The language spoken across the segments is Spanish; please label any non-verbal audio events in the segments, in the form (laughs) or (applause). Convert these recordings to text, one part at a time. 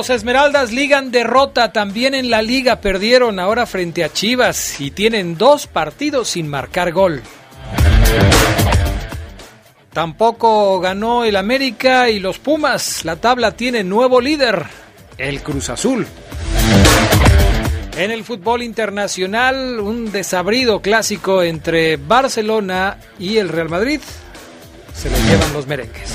Los Esmeraldas ligan derrota también en la liga, perdieron ahora frente a Chivas y tienen dos partidos sin marcar gol. Tampoco ganó el América y los Pumas. La tabla tiene nuevo líder, el Cruz Azul. En el fútbol internacional, un desabrido clásico entre Barcelona y el Real Madrid. Se lo llevan los merengues.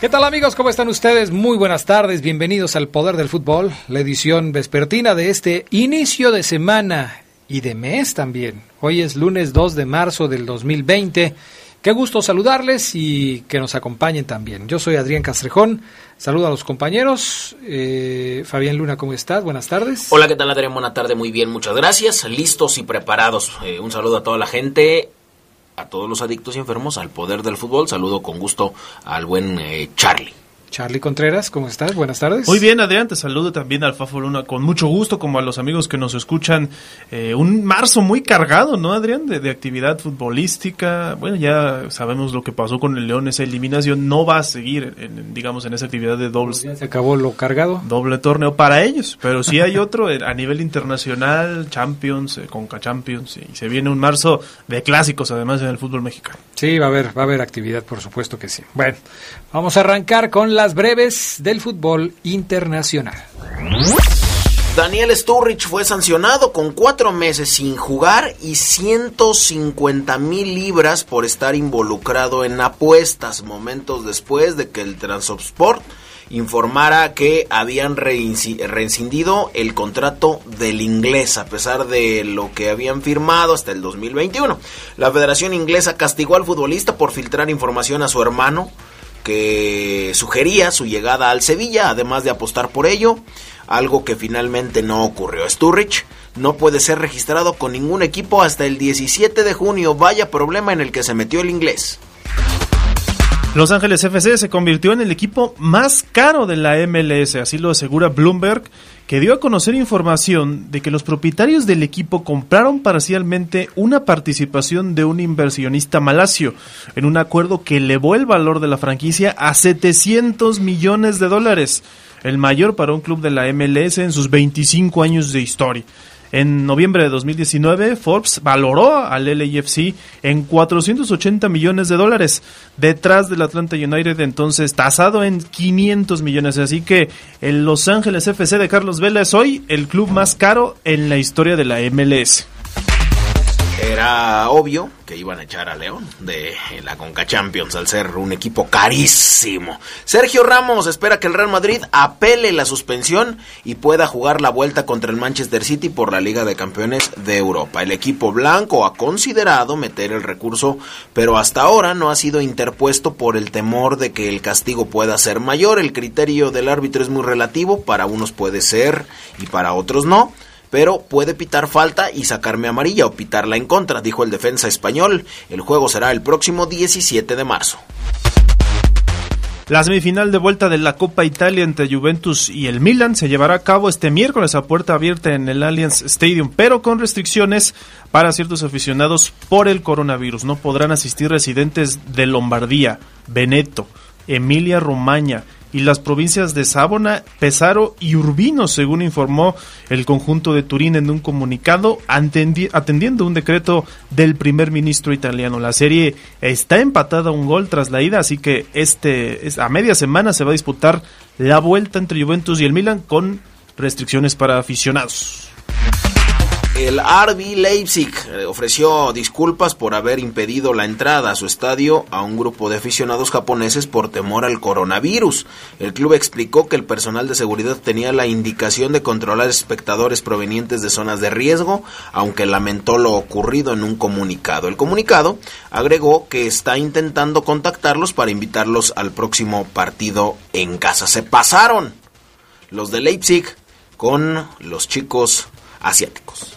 ¿Qué tal amigos? ¿Cómo están ustedes? Muy buenas tardes, bienvenidos al Poder del Fútbol, la edición vespertina de este inicio de semana y de mes también. Hoy es lunes 2 de marzo del 2020. Qué gusto saludarles y que nos acompañen también. Yo soy Adrián Castrejón, saludo a los compañeros. Eh, Fabián Luna, ¿cómo estás? Buenas tardes. Hola, ¿qué tal Adrián? Buena tarde, muy bien, muchas gracias. Listos y preparados. Eh, un saludo a toda la gente a todos los adictos y enfermos al poder del fútbol. Saludo con gusto al buen eh, Charlie. Charlie Contreras, ¿cómo estás? Buenas tardes. Muy bien, Adrián, te saludo también al Fafo Luna con mucho gusto, como a los amigos que nos escuchan. Eh, un marzo muy cargado, ¿no, Adrián? De, de, actividad futbolística. Bueno, ya sabemos lo que pasó con el León, esa eliminación no va a seguir, en, digamos, en esa actividad de dobles. Ya se acabó lo cargado. Doble torneo para ellos, pero sí hay otro eh, a nivel internacional, Champions, eh, Conca Champions, y se viene un marzo de clásicos, además, en el fútbol mexicano. Sí, va a haber, va a haber actividad, por supuesto que sí. Bueno, vamos a arrancar con la breves del fútbol internacional. Daniel Sturridge fue sancionado con cuatro meses sin jugar y 150 mil libras por estar involucrado en apuestas, momentos después de que el Transsport informara que habían rescindido el contrato del inglés a pesar de lo que habían firmado hasta el 2021. La Federación Inglesa castigó al futbolista por filtrar información a su hermano que sugería su llegada al Sevilla, además de apostar por ello, algo que finalmente no ocurrió. Sturridge no puede ser registrado con ningún equipo hasta el 17 de junio, vaya problema en el que se metió el inglés. Los Ángeles FC se convirtió en el equipo más caro de la MLS, así lo asegura Bloomberg, que dio a conocer información de que los propietarios del equipo compraron parcialmente una participación de un inversionista malasio en un acuerdo que elevó el valor de la franquicia a 700 millones de dólares, el mayor para un club de la MLS en sus 25 años de historia. En noviembre de 2019, Forbes valoró al LAFC en 480 millones de dólares, detrás del Atlanta United, entonces tasado en 500 millones. Así que el Los Ángeles FC de Carlos Vela es hoy el club más caro en la historia de la MLS. Era obvio que iban a echar a León de la Conca Champions al ser un equipo carísimo. Sergio Ramos espera que el Real Madrid apele la suspensión y pueda jugar la vuelta contra el Manchester City por la Liga de Campeones de Europa. El equipo blanco ha considerado meter el recurso, pero hasta ahora no ha sido interpuesto por el temor de que el castigo pueda ser mayor. El criterio del árbitro es muy relativo, para unos puede ser y para otros no pero puede pitar falta y sacarme amarilla o pitarla en contra, dijo el defensa español. El juego será el próximo 17 de marzo. La semifinal de vuelta de la Copa Italia entre Juventus y el Milan se llevará a cabo este miércoles a puerta abierta en el Allianz Stadium, pero con restricciones para ciertos aficionados por el coronavirus. No podrán asistir residentes de Lombardía, Veneto, Emilia Romagna, y las provincias de Sábona, Pesaro y Urbino, según informó el conjunto de Turín en un comunicado atendiendo un decreto del primer ministro italiano. La serie está empatada a un gol tras la ida, así que este a media semana se va a disputar la vuelta entre Juventus y el Milan con restricciones para aficionados. El RB Leipzig eh, ofreció disculpas por haber impedido la entrada a su estadio a un grupo de aficionados japoneses por temor al coronavirus. El club explicó que el personal de seguridad tenía la indicación de controlar espectadores provenientes de zonas de riesgo, aunque lamentó lo ocurrido en un comunicado. El comunicado agregó que está intentando contactarlos para invitarlos al próximo partido en casa. Se pasaron los de Leipzig con los chicos asiáticos.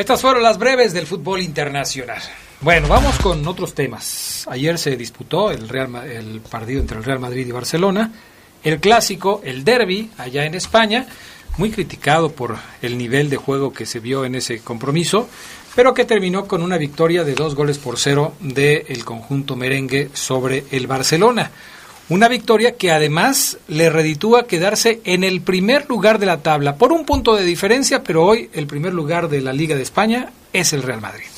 Estas fueron las breves del fútbol internacional. Bueno, vamos con otros temas. Ayer se disputó el, Real, el partido entre el Real Madrid y Barcelona, el clásico, el derby, allá en España, muy criticado por el nivel de juego que se vio en ese compromiso, pero que terminó con una victoria de dos goles por cero del conjunto merengue sobre el Barcelona. Una victoria que además le reditúa quedarse en el primer lugar de la tabla, por un punto de diferencia, pero hoy el primer lugar de la Liga de España es el Real Madrid.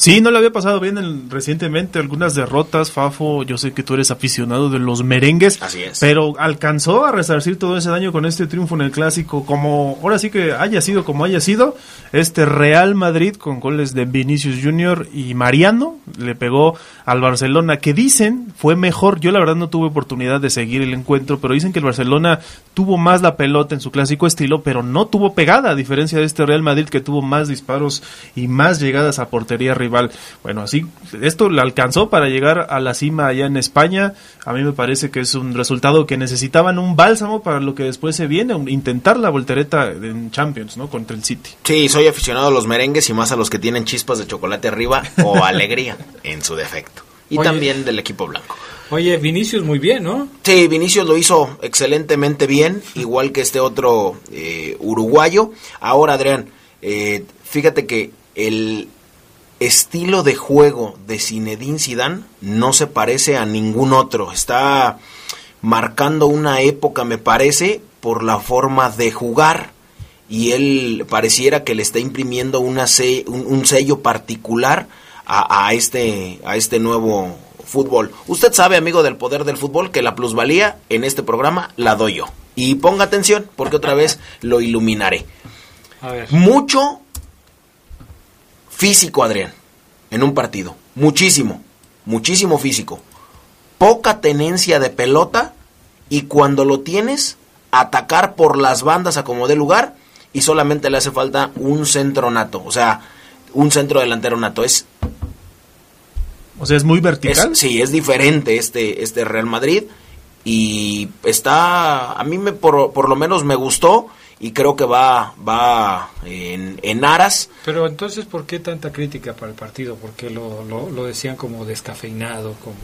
Sí, no le había pasado bien recientemente algunas derrotas, Fafo. Yo sé que tú eres aficionado de los merengues. Así es. Pero alcanzó a resarcir todo ese daño con este triunfo en el clásico. Como ahora sí que haya sido como haya sido, este Real Madrid con goles de Vinicius Junior y Mariano le pegó al Barcelona, que dicen fue mejor. Yo la verdad no tuve oportunidad de seguir el encuentro, pero dicen que el Barcelona tuvo más la pelota en su clásico estilo, pero no tuvo pegada, a diferencia de este Real Madrid que tuvo más disparos y más llegadas a portería bueno, así, esto le alcanzó para llegar a la cima allá en España. A mí me parece que es un resultado que necesitaban un bálsamo para lo que después se viene, intentar la voltereta en Champions, ¿no? Contra el City. Sí, soy aficionado a los merengues y más a los que tienen chispas de chocolate arriba o (laughs) alegría en su defecto. Y también del equipo blanco. Oye, Vinicius muy bien, ¿no? Sí, Vinicius lo hizo excelentemente bien, igual que este otro eh, uruguayo. Ahora, Adrián, eh, fíjate que el, estilo de juego de Zinedine Zidane no se parece a ningún otro. Está marcando una época, me parece, por la forma de jugar. Y él pareciera que le está imprimiendo una un, sello particular a, este, a este nuevo fútbol. Usted sabe, amigo del poder del fútbol, que la plusvalía en este programa la doy yo. Y ponga atención, porque otra vez (laughs) lo iluminaré. Mucho físico, Adrián, en un partido. Muchísimo, muchísimo físico. Poca tenencia de pelota y cuando lo tienes, atacar por las bandas a como dé lugar y solamente le hace falta un centro nato, o sea, un centro delantero nato. Es o sea, es muy vertical. sí, es diferente este, este Real Madrid y está, a mí me por, por lo menos me gustó y creo que va, va en, en, aras. Pero entonces, ¿por qué tanta crítica para el partido? Porque lo, lo, decían como descafeinado, como...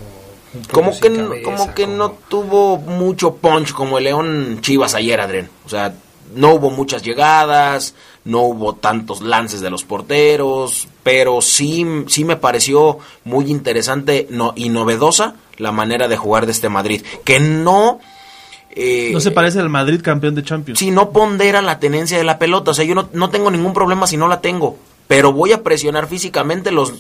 como que, como que no tuvo mucho punch como el León Chivas ayer, Adrián. O sea, no hubo muchas llegadas, no hubo tantos lances de los porteros, pero sí, sí me pareció muy interesante no, y novedosa la manera de jugar de este Madrid, que no eh, no se parece al Madrid campeón de Champions. Si no pondera la tenencia de la pelota, o sea, yo no, no tengo ningún problema si no la tengo, pero voy a presionar físicamente los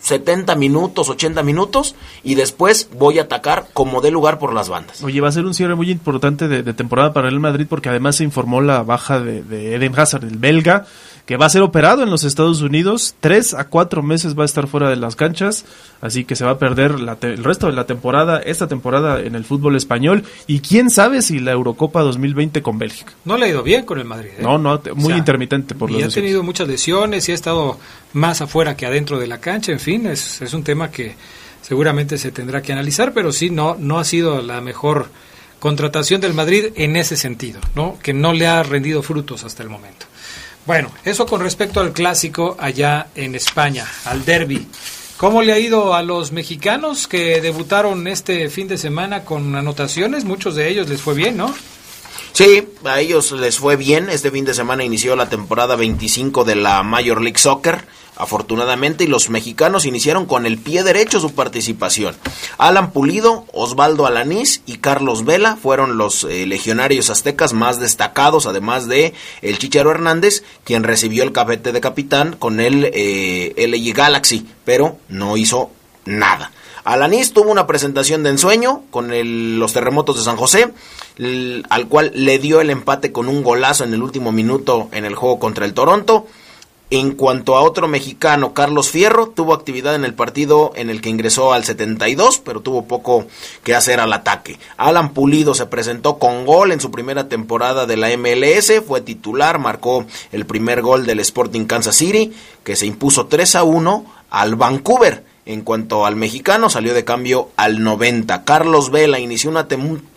70 minutos, 80 minutos y después voy a atacar como dé lugar por las bandas. Oye, va a ser un cierre muy importante de, temporada para el Madrid porque además se informó la baja de, de Eden Hazard, el belga, que va a ser operado en los Estados Unidos. Tres a cuatro meses va a estar fuera de las canchas, así que se va a perder el resto de la temporada, esta temporada en el fútbol español. Y quién sabe si la Eurocopa 2020 con Bélgica. No le ha ido bien con el Madrid. ¿eh? No, no, muy intermitente por Y ha tenido muchas lesiones y ha estado más afuera que adentro de la cancha. En fin, es, es un tema que seguramente se tendrá que analizar, pero sí, no, no ha sido la mejor contratación del Madrid en ese sentido, ¿no? Que no le ha rendido frutos hasta el momento. Bueno, eso con respecto al clásico allá en España, al derby. ¿Cómo le ha ido a los mexicanos que debutaron este fin de semana con anotaciones? Muchos de ellos les fue bien, ¿no? Sí, a ellos les fue bien. Este fin de semana inició la temporada 25 de la Major League Soccer afortunadamente, y los mexicanos iniciaron con el pie derecho su participación. Alan Pulido, Osvaldo Alanís y Carlos Vela fueron los eh, legionarios aztecas más destacados, además de el Chicharo Hernández, quien recibió el cafete de capitán con el eh, Galaxy, pero no hizo nada. Alanís tuvo una presentación de ensueño con los terremotos de San José, al cual le dio el empate con un golazo en el último minuto en el juego contra el Toronto. En cuanto a otro mexicano, Carlos Fierro, tuvo actividad en el partido en el que ingresó al 72, pero tuvo poco que hacer al ataque. Alan Pulido se presentó con gol en su primera temporada de la MLS, fue titular, marcó el primer gol del Sporting Kansas City, que se impuso 3 a 1 al Vancouver. En cuanto al mexicano, salió de cambio al 90. Carlos Vela inició una,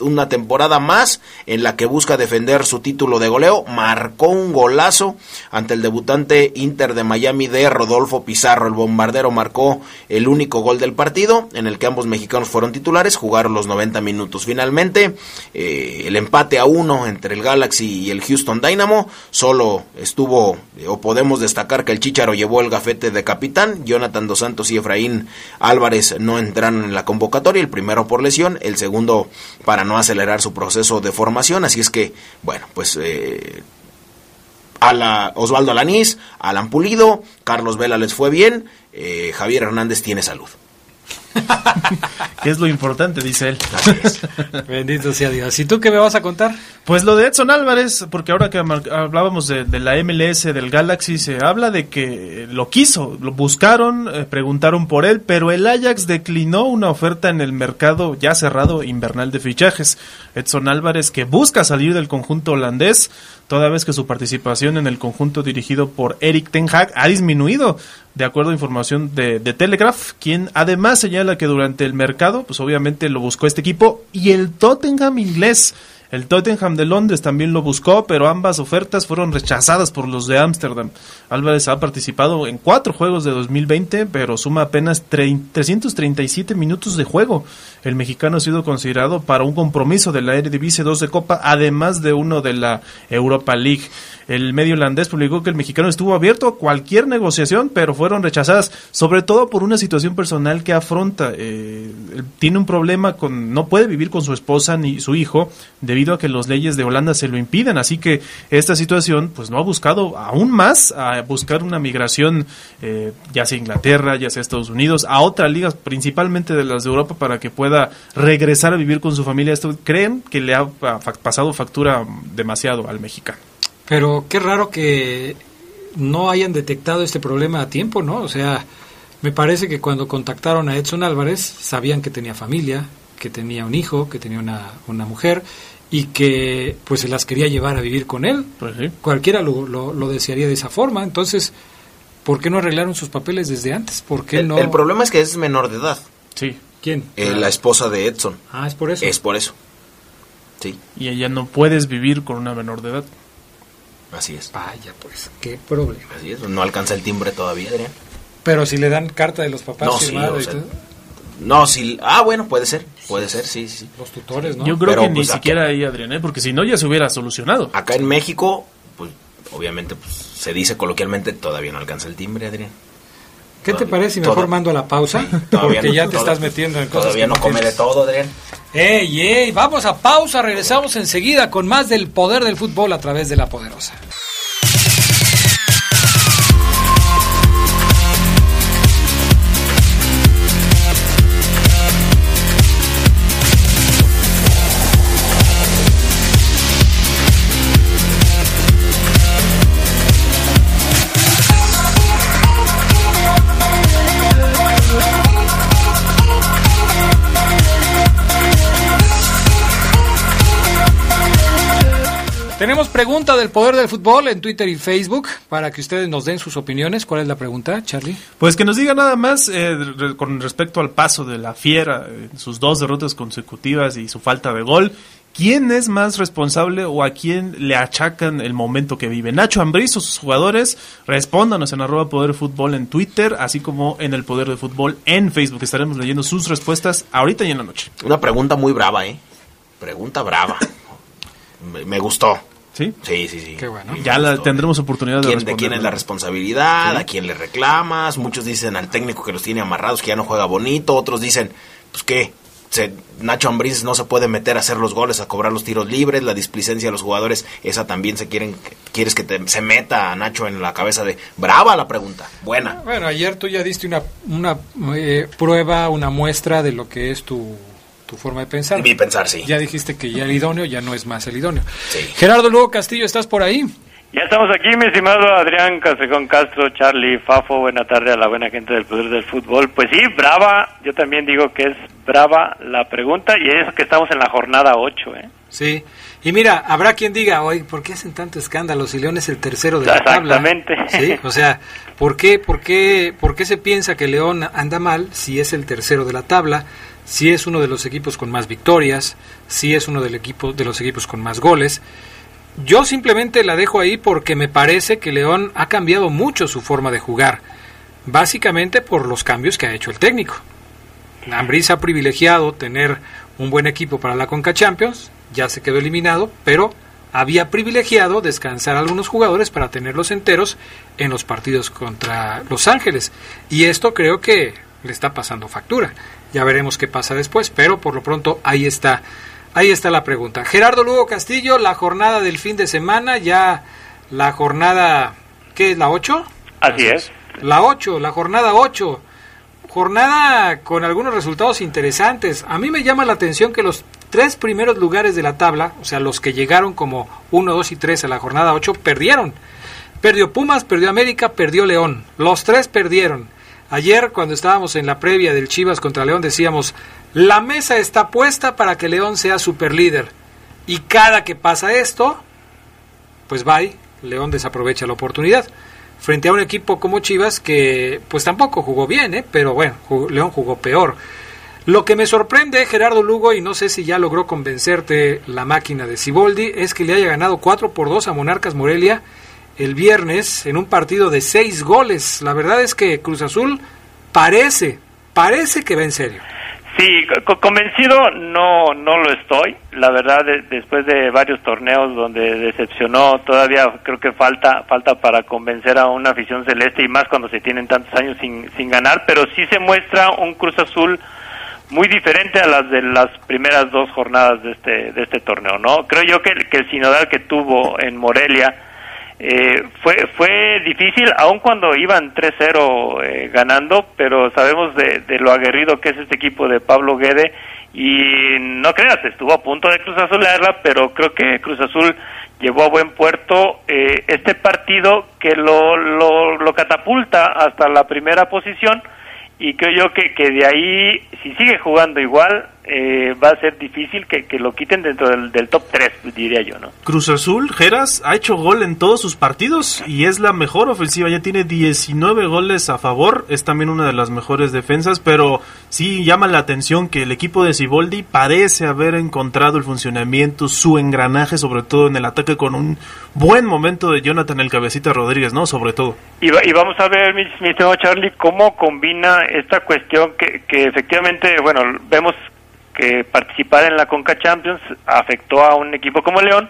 una temporada más en la que busca defender su título de goleo. Marcó un golazo ante el debutante Inter de Miami de Rodolfo Pizarro. El bombardero marcó el único gol del partido en el que ambos mexicanos fueron titulares. Jugaron los 90 minutos. Finalmente, eh, el empate a uno entre el Galaxy y el Houston Dynamo. Solo estuvo, o podemos destacar que el Chicharo llevó el gafete de capitán. Jonathan Dos Santos y Efraín Álvarez no entraron en la convocatoria, el primero por lesión, el segundo para no acelerar su proceso de formación, así es que, bueno, pues... Eh, a la Osvaldo Alanís, Alan Pulido, Carlos Vela les fue bien, eh, Javier Hernández tiene salud. (laughs) que es lo importante, dice él. Bendito sea Dios. ¿Y tú qué me vas a contar? Pues lo de Edson Álvarez, porque ahora que hablábamos de, la MLS, del Galaxy, se habla de que lo quiso, lo buscaron, eh, preguntaron por él, pero el Ajax declinó una oferta en el mercado ya cerrado invernal de fichajes. Edson Álvarez, que busca salir del conjunto holandés, toda vez que su participación en el conjunto dirigido por Eric Ten Hag ha disminuido, de acuerdo a información de, de, Telegraph, quien además señala que durante el mercado, pues obviamente lo buscó este equipo y el Tottenham inglés el Tottenham de Londres también lo buscó, pero ambas ofertas fueron rechazadas por los de Ámsterdam. Álvarez ha participado en cuatro juegos de 2020, pero suma apenas 337 minutos de juego. El mexicano ha sido considerado para un compromiso de la Eredivisie 2 de Copa, además de uno de la Europa League. El medio holandés publicó que el mexicano estuvo abierto a cualquier negociación, pero fueron rechazadas, sobre todo por una situación personal que afronta. Eh, tiene un problema con, no puede vivir con su esposa ni su hijo debido a que las leyes de Holanda se lo impiden. Así que esta situación, pues no ha buscado aún más a buscar una migración, eh, ya sea Inglaterra, ya sea Estados Unidos, a otras ligas, principalmente de las de Europa, para que pueda regresar a vivir con su familia. Esto creen que le ha pasado factura demasiado al mexicano. Pero qué raro que no hayan detectado este problema a tiempo, ¿no? O sea, me parece que cuando contactaron a Edson Álvarez sabían que tenía familia, que tenía un hijo, que tenía una, una mujer y que pues se las quería llevar a vivir con él. Pues Cualquiera lo, lo, desearía de esa forma. Entonces, ¿por qué no arreglaron sus papeles desde antes? ¿Por qué el, no? El problema es que es menor de edad. Sí. ¿Quién? Eh, la esposa de Edson. Ah, es por eso. Es por eso. Sí. Y ella no puedes vivir con una menor de edad. Así es. Vaya, pues, qué problema. Así es, no alcanza el timbre todavía, Adrián. Pero si le dan carta de los papás no, sí, No, si... Ah, bueno, puede ser, puede ser, sí, sí. Los tutores, ¿no? Yo creo que ni pues, siquiera ahí, Adrián, ¿eh? porque si no ya se hubiera solucionado. Acá en México, pues, obviamente, pues, se dice coloquialmente, todavía no alcanza el timbre, Adrián. ¿Qué te parece si mejor mando a la pausa? (laughs) Porque ya te estás metiendo en cosas. Todavía no come de todo, Adrián. ¡Ey, ey! Vamos a pausa, regresamos enseguida con más del poder del fútbol a través de la poderosa. Pregunta del poder del fútbol en Twitter y Facebook para que ustedes nos den sus opiniones. ¿Cuál es la pregunta, Charlie? Pues que nos diga nada más eh, con respecto al paso de la Fiera, eh, sus dos derrotas consecutivas y su falta de gol. ¿Quién es más responsable o a quién le achacan el momento que vive? Nacho Ambriz o sus jugadores, respóndanos en arroba poder fútbol en Twitter, así como en el poder de fútbol en Facebook. Estaremos leyendo sus respuestas ahorita y en la noche. Una pregunta muy brava, ¿eh? Pregunta brava. me, me gustó. ¿Sí? Sí, sí, sí. Qué bueno. Ya la- tendremos oportunidad de ¿Quién, de quién es la responsabilidad? ¿A quién le reclamas? Muchos dicen al técnico que los tiene amarrados que ya no juega bonito. Otros dicen, pues qué, se- Nacho Ambriz no se puede meter a hacer los goles, a cobrar los tiros libres. La displicencia de los jugadores, esa también se quieren, quieres que te- se meta a Nacho en la cabeza de... Brava la pregunta, buena. Bueno, ayer tú ya diste una, una eh, prueba, una muestra de lo que es tu, tu forma de pensar. Mi pensar, sí. Ya dijiste que ya el idóneo ya no es más el idóneo. Sí. Gerardo Lugo Castillo, ¿estás por ahí? Ya estamos aquí, mi estimado Adrián Casejón Castro, Charlie, Fafo, buena tarde a la buena gente del Poder del Fútbol. Pues sí, brava, yo también digo que es brava la pregunta y es que estamos en la jornada 8, ¿eh? Sí. Y mira, habrá quien diga, hoy, ¿por qué hacen tanto escándalo si León es el tercero de la tabla? Exactamente. Sí, o sea, ¿por qué, por, qué, ¿por qué se piensa que León anda mal si es el tercero de la tabla? Si es uno de los equipos con más victorias, si es uno del equipo, de los equipos con más goles. Yo simplemente la dejo ahí porque me parece que León ha cambiado mucho su forma de jugar, básicamente por los cambios que ha hecho el técnico. Ambriz ha privilegiado tener un buen equipo para la Conca Champions, ya se quedó eliminado, pero había privilegiado descansar a algunos jugadores para tenerlos enteros en los partidos contra Los Ángeles. Y esto creo que le está pasando factura. Ya veremos qué pasa después, pero por lo pronto ahí está. Ahí está la pregunta. Gerardo Lugo Castillo, la jornada del fin de semana, ya la jornada, ¿qué es la 8? Así es. La 8, la jornada 8. Jornada con algunos resultados interesantes. A mí me llama la atención que los tres primeros lugares de la tabla, o sea, los que llegaron como 1, 2 y 3 a la jornada 8, perdieron. Perdió Pumas, perdió América, perdió León. Los tres perdieron. Ayer, cuando estábamos en la previa del Chivas contra León, decíamos, la mesa está puesta para que León sea superlíder. Y cada que pasa esto, pues bye, León desaprovecha la oportunidad. Frente a un equipo como Chivas que pues tampoco jugó bien, ¿eh? pero bueno, León jugó peor. Lo que me sorprende, Gerardo Lugo, y no sé si ya logró convencerte la máquina de Ciboldi, es que le haya ganado 4 por 2 a Monarcas Morelia el viernes en un partido de 6 goles. La verdad es que Cruz Azul parece, parece que va en serio. Sí, co- convencido no no lo estoy. La verdad, de- después de varios torneos donde decepcionó, todavía creo que falta falta para convencer a una afición celeste y más cuando se tienen tantos años sin, sin ganar. Pero sí se muestra un Cruz Azul muy diferente a las de las primeras dos jornadas de este de este torneo, ¿no? Creo yo que, que el sinodal que tuvo en Morelia eh, fue fue difícil, aun cuando iban 3-0 eh, ganando, pero sabemos de, de lo aguerrido que es este equipo de Pablo Guede y no creas, estuvo a punto de Cruz Azulearla, pero creo que Cruz Azul llevó a buen puerto. Eh, este partido que lo, lo, lo catapulta hasta la primera posición y creo yo que, que de ahí, si sigue jugando igual, eh, va a ser difícil que, que lo quiten dentro del, del top 3, diría yo, ¿no? Cruz Azul, Geras, ha hecho gol en todos sus partidos y es la mejor ofensiva. Ya tiene 19 goles a favor. Es también una de las mejores defensas, pero sí llama la atención que el equipo de Siboldi parece haber encontrado el funcionamiento, su engranaje, sobre todo en el ataque, con un buen momento de Jonathan el Cabecita Rodríguez, ¿no? Sobre todo. Y, va- y vamos a ver, mi, mi Charlie, cómo combina esta cuestión que, que efectivamente, bueno, vemos que participar en la Conca Champions afectó a un equipo como León.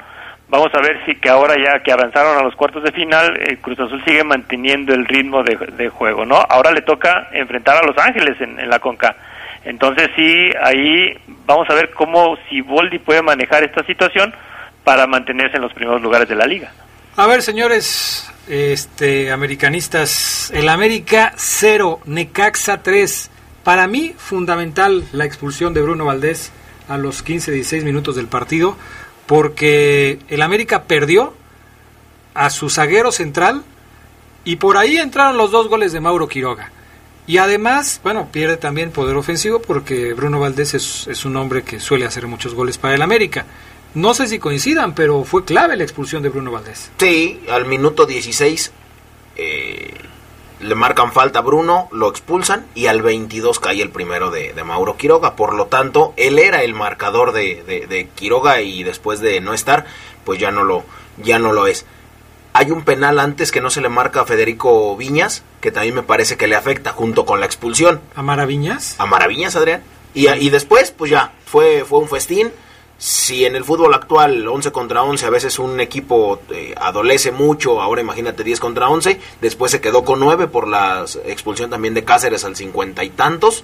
Vamos a ver si que ahora ya que avanzaron a los cuartos de final, eh, Cruz Azul sigue manteniendo el ritmo de, de juego, ¿no? Ahora le toca enfrentar a Los Ángeles en, en la Conca. Entonces sí, ahí vamos a ver cómo si Boldi puede manejar esta situación para mantenerse en los primeros lugares de la liga. A ver, señores, este, americanistas, el América 0, Necaxa 3. Para mí, fundamental la expulsión de Bruno Valdés a los 15-16 minutos del partido, porque el América perdió a su zaguero central y por ahí entraron los dos goles de Mauro Quiroga. Y además, bueno, pierde también poder ofensivo porque Bruno Valdés es, es un hombre que suele hacer muchos goles para el América. No sé si coincidan, pero fue clave la expulsión de Bruno Valdés. Sí, al minuto 16 eh, le marcan falta a Bruno, lo expulsan y al 22 cae el primero de, de Mauro Quiroga. Por lo tanto, él era el marcador de, de- de Quiroga y después de no estar, pues ya no lo, ya no lo es. Hay un penal antes que no se le marca a Federico Viñas, que también me parece que le afecta junto con la expulsión ¿A Maraviñas? a Maraviñas, Adrián. Y, y después, pues ya, fue, fue un festín. Si en el fútbol actual 11 contra 11 a veces un equipo eh, adolece mucho, ahora imagínate 10 contra 11, después se quedó con 9 por la expulsión también de Cáceres al 50 y tantos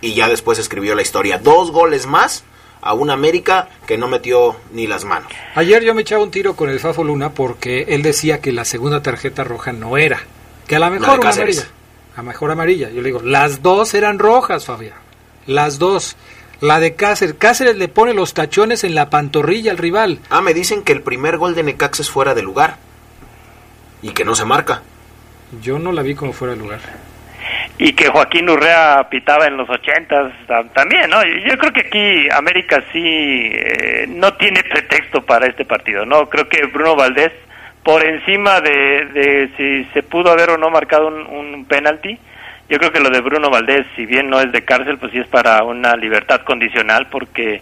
y ya después escribió la historia. Dos goles más a un América que no metió ni las manos. Ayer yo me echaba un tiro con el Fafo Luna porque él decía que la segunda tarjeta roja no era, que a la mejor una amarilla, a mejor amarilla. Yo le digo, las dos eran rojas, Fabián, las dos. La de Cáceres. Cáceres le pone los tachones en la pantorrilla al rival. Ah, me dicen que el primer gol de Necaxa es fuera de lugar. Y que no se marca. Yo no la vi como fuera de lugar. Y que Joaquín Urrea pitaba en los ochentas también, ¿no? Yo creo que aquí América sí eh, no tiene pretexto para este partido, ¿no? Creo que Bruno Valdés, por encima de, de si se pudo haber o no marcado un, un penalti, yo creo que lo de Bruno Valdés, si bien no es de cárcel, pues sí es para una libertad condicional, porque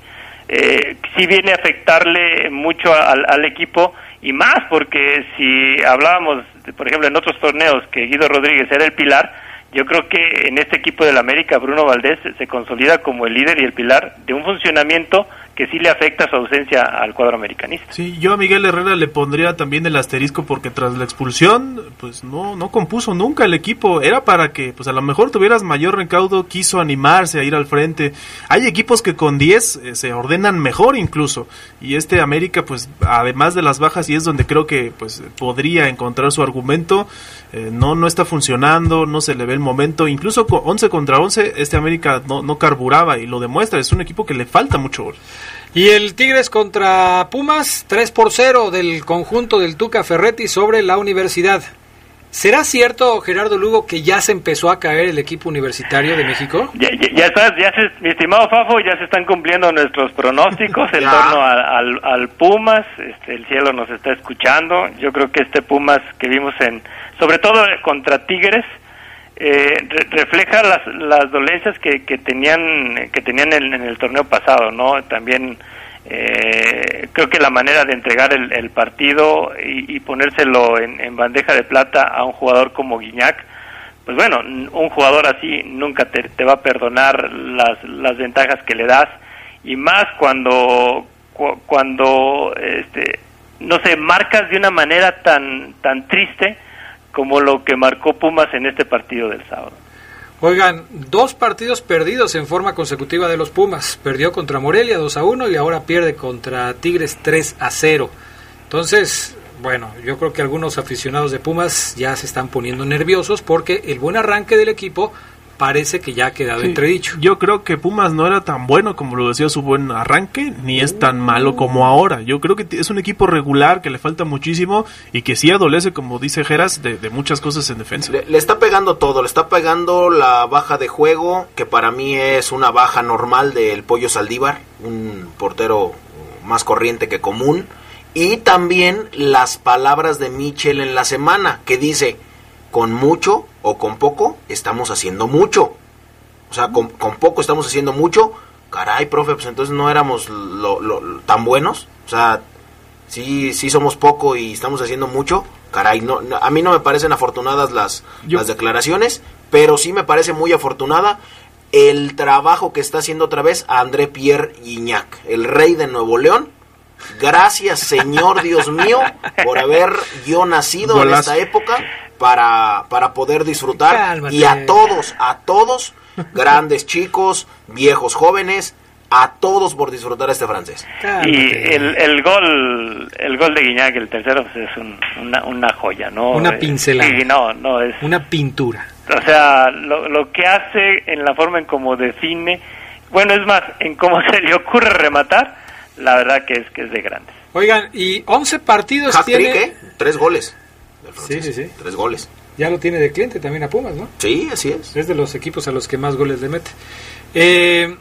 eh, sí viene a afectarle mucho al, al equipo y más porque si hablábamos, por ejemplo, en otros torneos que Guido Rodríguez era el pilar, yo creo que en este equipo del América Bruno Valdés se consolida como el líder y el pilar de un funcionamiento que sí le afecta su ausencia al cuadro americanista. Sí, yo a Miguel Herrera le pondría también el asterisco porque tras la expulsión, pues no, no compuso nunca el equipo. Era para que, pues a lo mejor tuvieras mayor recaudo, quiso animarse a ir al frente. Hay equipos que con 10 eh, se ordenan mejor incluso. Y este América, pues además de las bajas, y es donde creo que pues podría encontrar su argumento, eh, no, no está funcionando, no se le ve el momento. Incluso con 11 contra 11, este América no, no carburaba y lo demuestra. Es un equipo que le falta mucho gol. Y el Tigres contra Pumas, 3 por 0 del conjunto del Tuca Ferretti sobre la universidad. ¿Será cierto, Gerardo Lugo, que ya se empezó a caer el equipo universitario de México? Ya, ya, ya estás, ya se, mi estimado Fafo, ya se están cumpliendo nuestros pronósticos (laughs) en torno al, al, al, Pumas. Este, el cielo nos está escuchando. Yo creo que este Pumas que vimos en, sobre todo contra Tigres, eh, re refleja las, las dolencias que, que tenían que tenían en, en, el torneo pasado, ¿no? También eh, creo que la manera de entregar el, el partido y, y ponérselo en, bandeja de plata a un jugador como Guiñac, pues bueno, un jugador así nunca te, va a perdonar las, las ventajas que le das y más cuando cu cuando este no sé marcas de una manera tan tan triste como lo que marcó Pumas en este partido del sábado. Oigan, dos partidos perdidos en forma consecutiva de los Pumas. Perdió contra Morelia 2 a 1 y ahora pierde contra Tigres 3 a 0. Entonces, bueno, yo creo que algunos aficionados de Pumas ya se están poniendo nerviosos porque el buen arranque del equipo parece que ya ha quedado sí, entredicho. Yo creo que Pumas no era tan bueno como lo decía su buen arranque, ni es tan malo como ahora. Yo creo que es un equipo regular que le falta muchísimo y que sí adolece, como dice Geras, de, de muchas cosas en defensa. Le, le, está pegando todo, le está pegando la baja de juego, que para mí es una baja normal del Pollo Saldívar, un portero más corriente que común. Y también las palabras de Michel en la semana, que dice, con mucho o con poco estamos haciendo mucho. O sea, con, con poco estamos haciendo mucho. Caray, profe, pues entonces no éramos lo, lo, tan buenos. O sea, sí, sí somos poco y estamos haciendo mucho. Caray, no, no a mí no me parecen afortunadas las, Yo. las declaraciones, pero sí me parece muy afortunada el trabajo que está haciendo otra vez a André Pierre Guignac, el rey de Nuevo León. Gracias, Señor Dios mío, por haber yo nacido Golazo. en esta época para, para poder disfrutar Cálmate. y a todos, a todos, grandes chicos, viejos jóvenes, a todos por disfrutar este francés. Cálmate. Y el, el gol el gol de Guiñac, el tercero, pues es un, una, una joya, ¿no? Una pincelada. Sí, no, no, es... Una pintura. O sea, lo, lo que hace en la forma en cómo define, bueno, es más, en cómo (laughs) se le ocurre rematar, la verdad que es que es de grandes. Oigan, y 11 partidos tiene... ¿eh? Tres goles. Sí, sí, sí. Tres goles. Ya lo tiene de cliente también a Pumas, ¿no? Sí, así es. Es de los equipos a los que más goles le mete. Eh,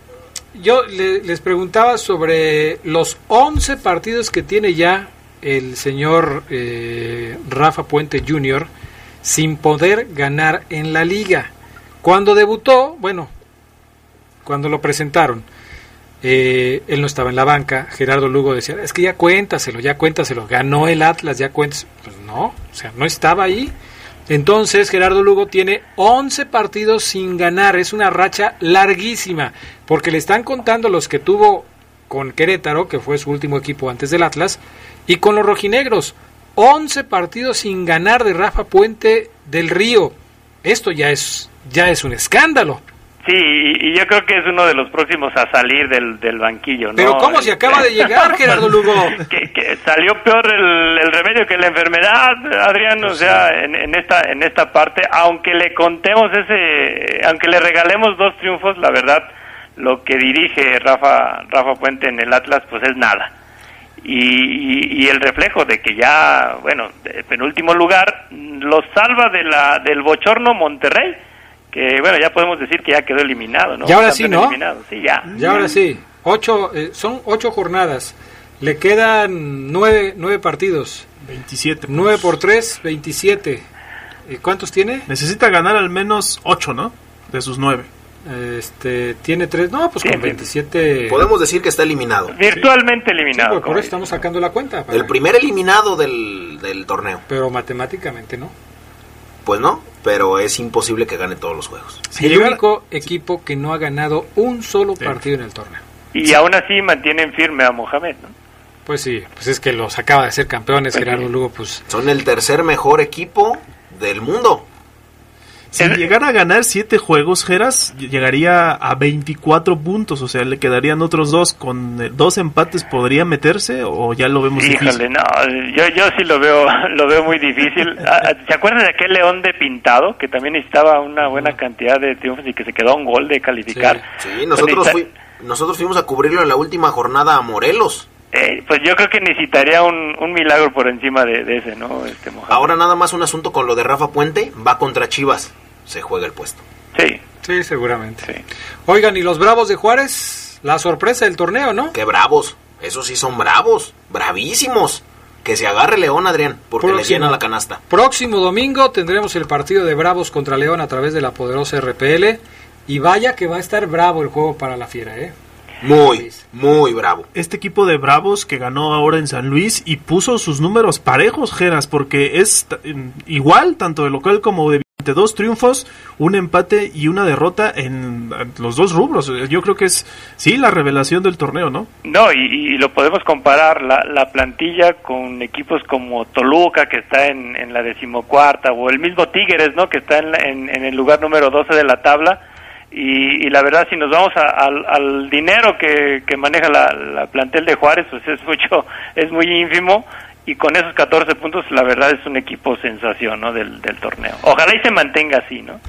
yo le, les preguntaba sobre los 11 partidos que tiene ya el señor eh, Rafa Puente Jr. sin poder ganar en la liga. Cuando debutó, bueno, cuando lo presentaron, eh, él no estaba en la banca, Gerardo Lugo decía, es que ya cuéntaselo, ya cuéntaselo, ganó el Atlas, ya cuéntaselo. Pues no, o sea, no estaba ahí. Entonces Gerardo Lugo tiene 11 partidos sin ganar, es una racha larguísima, porque le están contando los que tuvo con Querétaro, que fue su último equipo antes del Atlas, y con los rojinegros. 11 partidos sin ganar de Rafa Puente del Río. Esto ya es, ya es un escándalo. Sí, y, yo creo que es uno de los próximos a salir del, del banquillo, ¿no? Pero ¿cómo se acaba de llegar, Gerardo Lugo? (laughs) que, salió peor el, remedio que la enfermedad, Adrián, o sea, en, en, esta en esta parte, aunque le contemos ese, aunque le regalemos dos triunfos, la verdad, lo que dirige Rafa Rafa Puente en el Atlas, pues es nada. Y, y, el reflejo de que ya, bueno, en penúltimo lugar, lo salva de la del bochorno Monterrey que bueno, ya podemos decir que ya quedó eliminado, ¿no? Y ahora sí, ¿no? Sí, ya. Y ahora sí. Ocho, eh, son ocho jornadas. Le quedan nueve, nueve partidos. 27. Nueve por tres, 27. ¿Y cuántos tiene? Necesita ganar al menos ocho, ¿no? De sus nueve. Este, tiene tres, no, pues con 27. Podemos decir que está eliminado. Virtualmente eliminado. Sí, por eso estamos sacando la cuenta. El primer eliminado del, del torneo. Pero matemáticamente no. Pues no, pero es imposible que gane todos los juegos. el único equipo que no ha ganado un solo partido en el torneo. Y aún así mantienen firme a Mohamed, ¿no? Pues sí, pues es que los acaba de ser campeones, Gerardo Lugo, pues... Son el tercer mejor equipo del mundo. Si llegara a ganar siete juegos, Geras llegaría a 24 puntos, o sea, le quedarían otros dos. ¿Con eh, dos empates podría meterse o ya lo vemos Híjole, no, yo, yo sí lo veo, (laughs) lo veo muy difícil. Ah, ah, ¿Se acuerdan de aquel León de Pintado que también necesitaba una buena cantidad de triunfos y que se quedó un gol de calificar? Sí, nosotros, nosotros fuimos a cubrirlo en la última jornada a Morelos. Eh, pues yo creo que necesitaría un, un milagro por encima de, ese, ¿no? Este Ahora nada más un asunto con lo de Rafa Puente, va contra Chivas, se juega el puesto. Sí. Sí, seguramente. Oigan, ¿y los Bravos de Juárez? La sorpresa del torneo, ¿no? Qué bravos, esos sí son bravos, bravísimos. Que se agarre León, Adrián, porque le llena la canasta. Próximo domingo tendremos el partido de Bravos contra León a través de la poderosa RPL. Y vaya que va a estar bravo el juego para la fiera, ¿eh? Muy, muy bravo. Este equipo de Bravos que ganó ahora en San Luis y puso sus números parejos, Geras, porque es igual tanto de local como de dos triunfos, un empate y una derrota en los dos rubros. Yo creo que es, sí, la revelación del torneo, ¿no? No, y, lo podemos comparar la, la, plantilla con equipos como Toluca, que está en, en la decimocuarta, o el mismo Tigres, ¿no? Que está en, en el lugar número 12 de la tabla y, la verdad si nos vamos al, dinero que, maneja la, plantel de Juárez pues es mucho (laughs) es muy ínfimo y con esos 14 puntos la verdad es un equipo sensación ¿no? del, torneo ojalá y se mantenga así no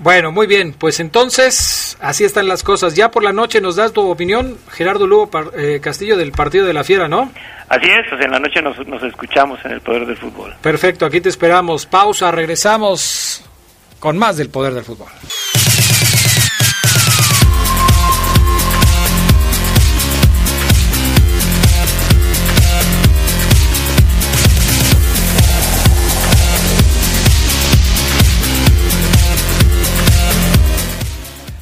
bueno, muy bien, pues entonces así están las cosas. Ya por la noche nos das tu opinión, Gerardo Lugo eh, Castillo, del partido de la Fiera, ¿no? Así es, pues en la noche nos, nos escuchamos en el Poder del Fútbol. Perfecto, aquí te esperamos. Pausa, regresamos con más del Poder del Fútbol.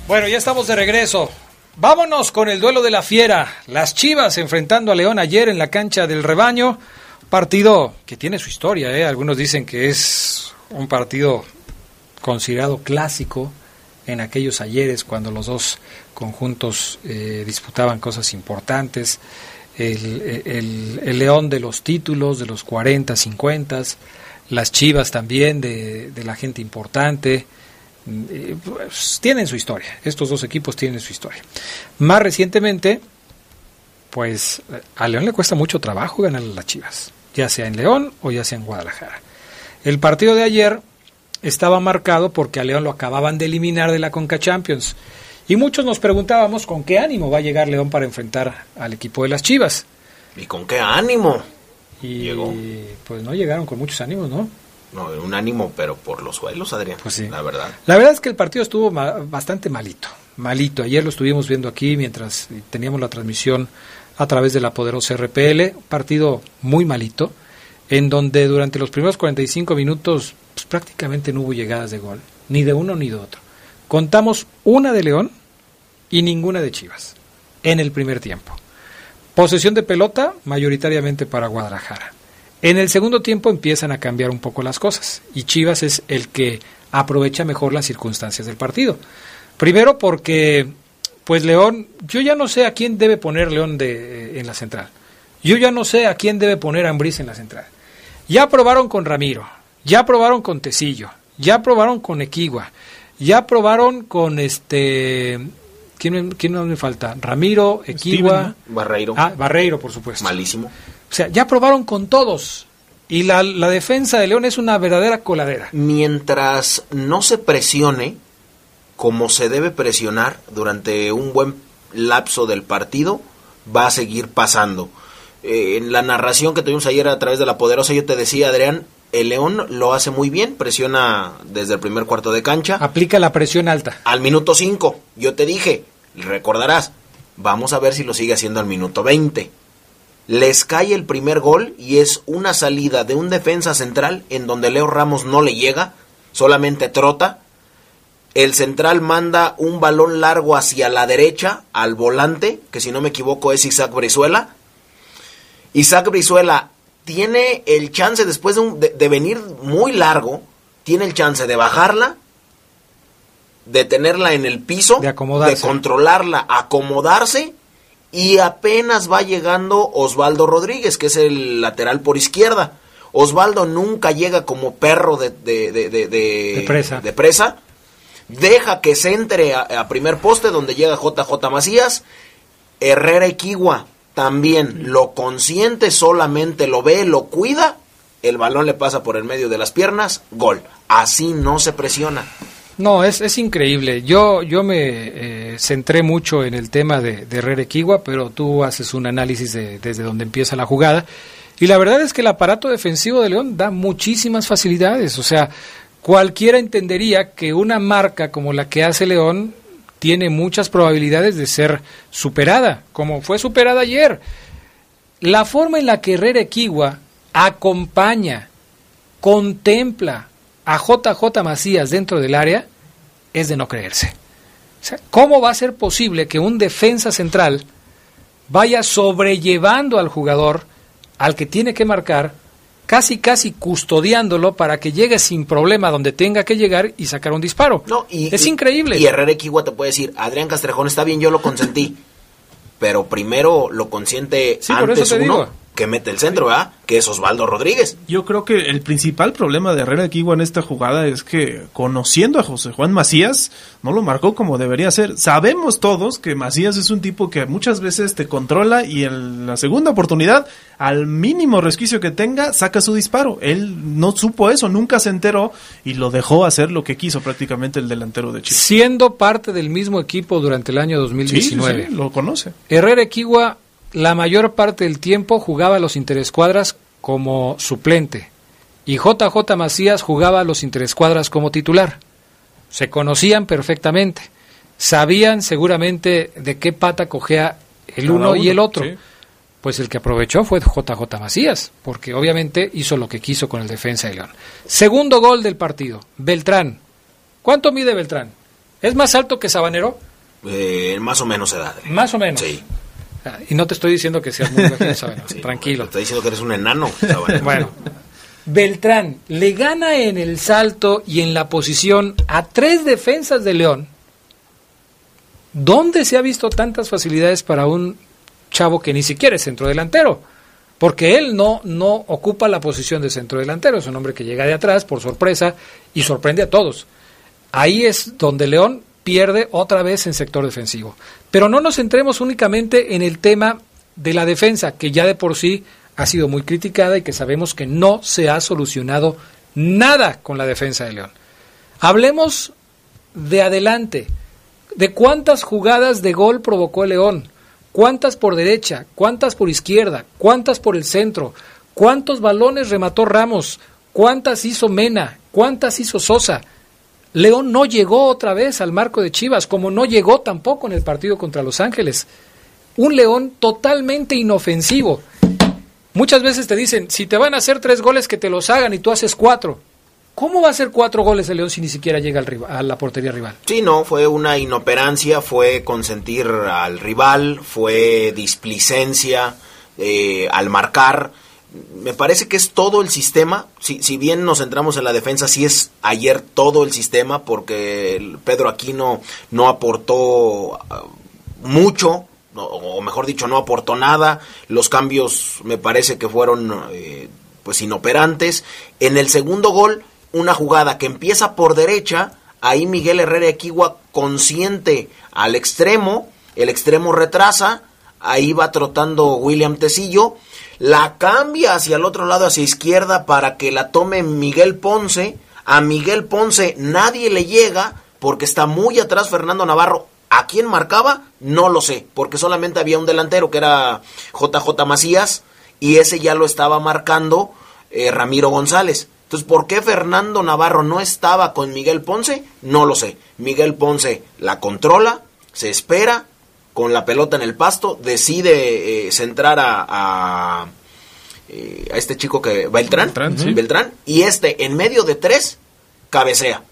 Bueno, ya estamos de regreso. Vámonos con el duelo de la fiera. Las Chivas enfrentando a León ayer en la cancha del rebaño. Partido que tiene su historia, ¿eh? Algunos dicen que es un partido considerado clásico en aquellos ayeres cuando los dos conjuntos eh, disputaban cosas importantes. El, León de los títulos, de los 40, 50, las Chivas también de, de la gente importante. Eh, pues, tienen su historia, estos dos equipos tienen su historia. Más recientemente, pues a León le cuesta mucho trabajo ganar a las Chivas, ya sea en León o ya sea en Guadalajara. El partido de ayer estaba marcado porque a León lo acababan de eliminar de la Conca Champions. Y muchos nos preguntábamos con qué ánimo va a llegar León para enfrentar al equipo de las Chivas. ¿Y con qué ánimo? Y pues no llegaron con muchos ánimos, ¿no? No, un ánimo, pero por los suelos, Adrián. Pues sí. La verdad. La verdad es que el partido estuvo bastante malito. Malito. Ayer lo estuvimos viendo aquí mientras teníamos la transmisión a través de la poderosa RPL. Partido muy malito, en donde durante los primeros 45 minutos pues, prácticamente no hubo llegadas de gol. Ni de uno ni de otro. Contamos una de León y ninguna de Chivas en el primer tiempo. Posesión de pelota mayoritariamente para Guadalajara. En el segundo tiempo empiezan a cambiar un poco las cosas y Chivas es el que aprovecha mejor las circunstancias del partido. Primero porque pues León, yo ya no sé a quién debe poner León de, en la central. Yo ya no sé a quién debe poner Ambriz en la central. Ya probaron con Ramiro, ya probaron con Tecillo, ya probaron con Equigua, ya probaron con este ¿Quién, quién no me falta? Ramiro, Equigua. Barreiro. Ah, Barreiro, por supuesto. Malísimo. O sea, ya probaron con todos. Y la, la defensa de León es una verdadera coladera. Mientras no se presione como se debe presionar durante un buen lapso del partido, va a seguir pasando. Eh, en la narración que tuvimos ayer a través de la poderosa, yo te decía, Adrián, el León lo hace muy bien, presiona desde el primer cuarto de cancha. Aplica la presión alta. Al minuto 5, yo te dije, recordarás, vamos a ver si lo sigue haciendo al minuto 20. Les cae el primer gol y es una salida de un defensa central en donde Leo Ramos no le llega, solamente trota. El central manda un balón largo hacia la derecha al volante, que si no me equivoco es Isaac Brizuela. Isaac Brizuela tiene el chance después de, de, venir muy largo, tiene el chance de bajarla, de tenerla en el piso, de, de controlarla, acomodarse y apenas va llegando Osvaldo Rodríguez, que es el lateral por izquierda. Osvaldo nunca llega como perro de, de, de, de presa. presa. Deja que se entre a, a, primer poste donde llega JJ Macías. Herrera Equigua también lo consiente, solamente lo ve, lo cuida. El balón le pasa por el medio de las piernas, gol. Así no se presiona. No, es, es increíble. Yo, yo me eh, centré mucho en el tema de, de Equigua, pero tú haces un análisis de, desde donde empieza la jugada. Y la verdad es que el aparato defensivo de León da muchísimas facilidades. O sea, cualquiera entendería que una marca como la que hace León tiene muchas probabilidades de ser superada, como fue superada ayer. La forma en la que Herrera acompaña, contempla, a JJ Macías dentro del área es de no creerse. O sea, ¿cómo va a ser posible que un defensa central vaya sobrellevando al jugador al que tiene que marcar, casi casi custodiándolo para que llegue sin problema donde tenga que llegar y sacar un disparo? No, y, es y, increíble. Y Herrera Equigua te puede decir, Adrián Castrejón está bien, yo lo consentí. pero primero lo consiente sí, antes uno digo. Que mete el centro, ¿verdad? Que es Osvaldo Rodríguez. Yo creo que el principal problema de Herrera Equigua en esta jugada es que conociendo a José Juan Macías, no lo marcó como debería ser. Sabemos todos que Macías es un tipo que muchas veces te controla y en la segunda oportunidad, al mínimo resquicio que tenga, saca su disparo. Él no supo eso, nunca se enteró y lo dejó hacer lo que quiso prácticamente el delantero de Chile. Siendo parte del mismo equipo durante el año 2019. Sí, sí, lo conoce. Herrera Equigua la mayor parte del tiempo jugaba a los interescuadras como suplente y JJ Macías jugaba a los interescuadras como titular. Se conocían perfectamente, sabían seguramente de qué pata cogea el uno, uno, y el otro. Sí. Pues el que aprovechó fue JJ Macías, porque obviamente hizo lo que quiso con el defensa de León. Segundo gol del partido, Beltrán. ¿Cuánto mide Beltrán? ¿Es más alto que Sabanero? Eh, más o menos edad. Más o menos. Sí. Y no te estoy diciendo que seas muy (laughs) sí, tranquilo. Te estoy diciendo que eres un enano, bueno, Beltrán le gana en el salto y en la posición a tres defensas de León. ¿Dónde se ha visto tantas facilidades para un chavo que ni siquiera es centro delantero? Porque él no, no ocupa la posición de centro delantero, es un hombre que llega de atrás por sorpresa y sorprende a todos. Ahí es donde León pierde otra vez en sector defensivo. Pero no nos centremos únicamente en el tema de la defensa, que ya de por sí ha sido muy criticada y que sabemos que no se ha solucionado nada con la defensa de León. Hablemos de adelante, de cuántas jugadas de gol provocó el León, cuántas por derecha, cuántas por izquierda, cuántas por el centro, cuántos balones remató Ramos, cuántas hizo Mena, cuántas hizo Sosa. León no llegó otra vez al marco de Chivas, como no llegó tampoco en el partido contra Los Ángeles. Un León totalmente inofensivo. Muchas veces te dicen, si te van a hacer tres goles, que te los hagan y tú haces cuatro. ¿Cómo va a ser cuatro goles el León si ni siquiera llega al rival, a la portería rival? Sí, no, fue una inoperancia, fue consentir al rival, fue displicencia eh, al marcar. Me parece que es todo el sistema, si, si, bien nos centramos en la defensa, sí es ayer todo el sistema, porque Pedro Aquino no aportó mucho, o mejor dicho, no aportó nada. Los cambios me parece que fueron eh, pues inoperantes. En el segundo gol, una jugada que empieza por derecha, ahí Miguel Herrera Equigua consciente al extremo, el extremo retrasa, ahí va trotando William Tecillo, la cambia hacia el otro lado, hacia izquierda, para que la tome Miguel Ponce. A Miguel Ponce nadie le llega porque está muy atrás Fernando Navarro. ¿A quién marcaba? No lo sé, porque solamente había un delantero que era JJ Macías y ese ya lo estaba marcando eh, Ramiro González. Entonces, ¿por qué Fernando Navarro no estaba con Miguel Ponce? No lo sé. Miguel Ponce la controla, se espera, con la pelota en el pasto, decide eh, centrar a, a, eh, a, este chico que Beltrán, Beltrán, Beltrán, y este en medio de tres cabecea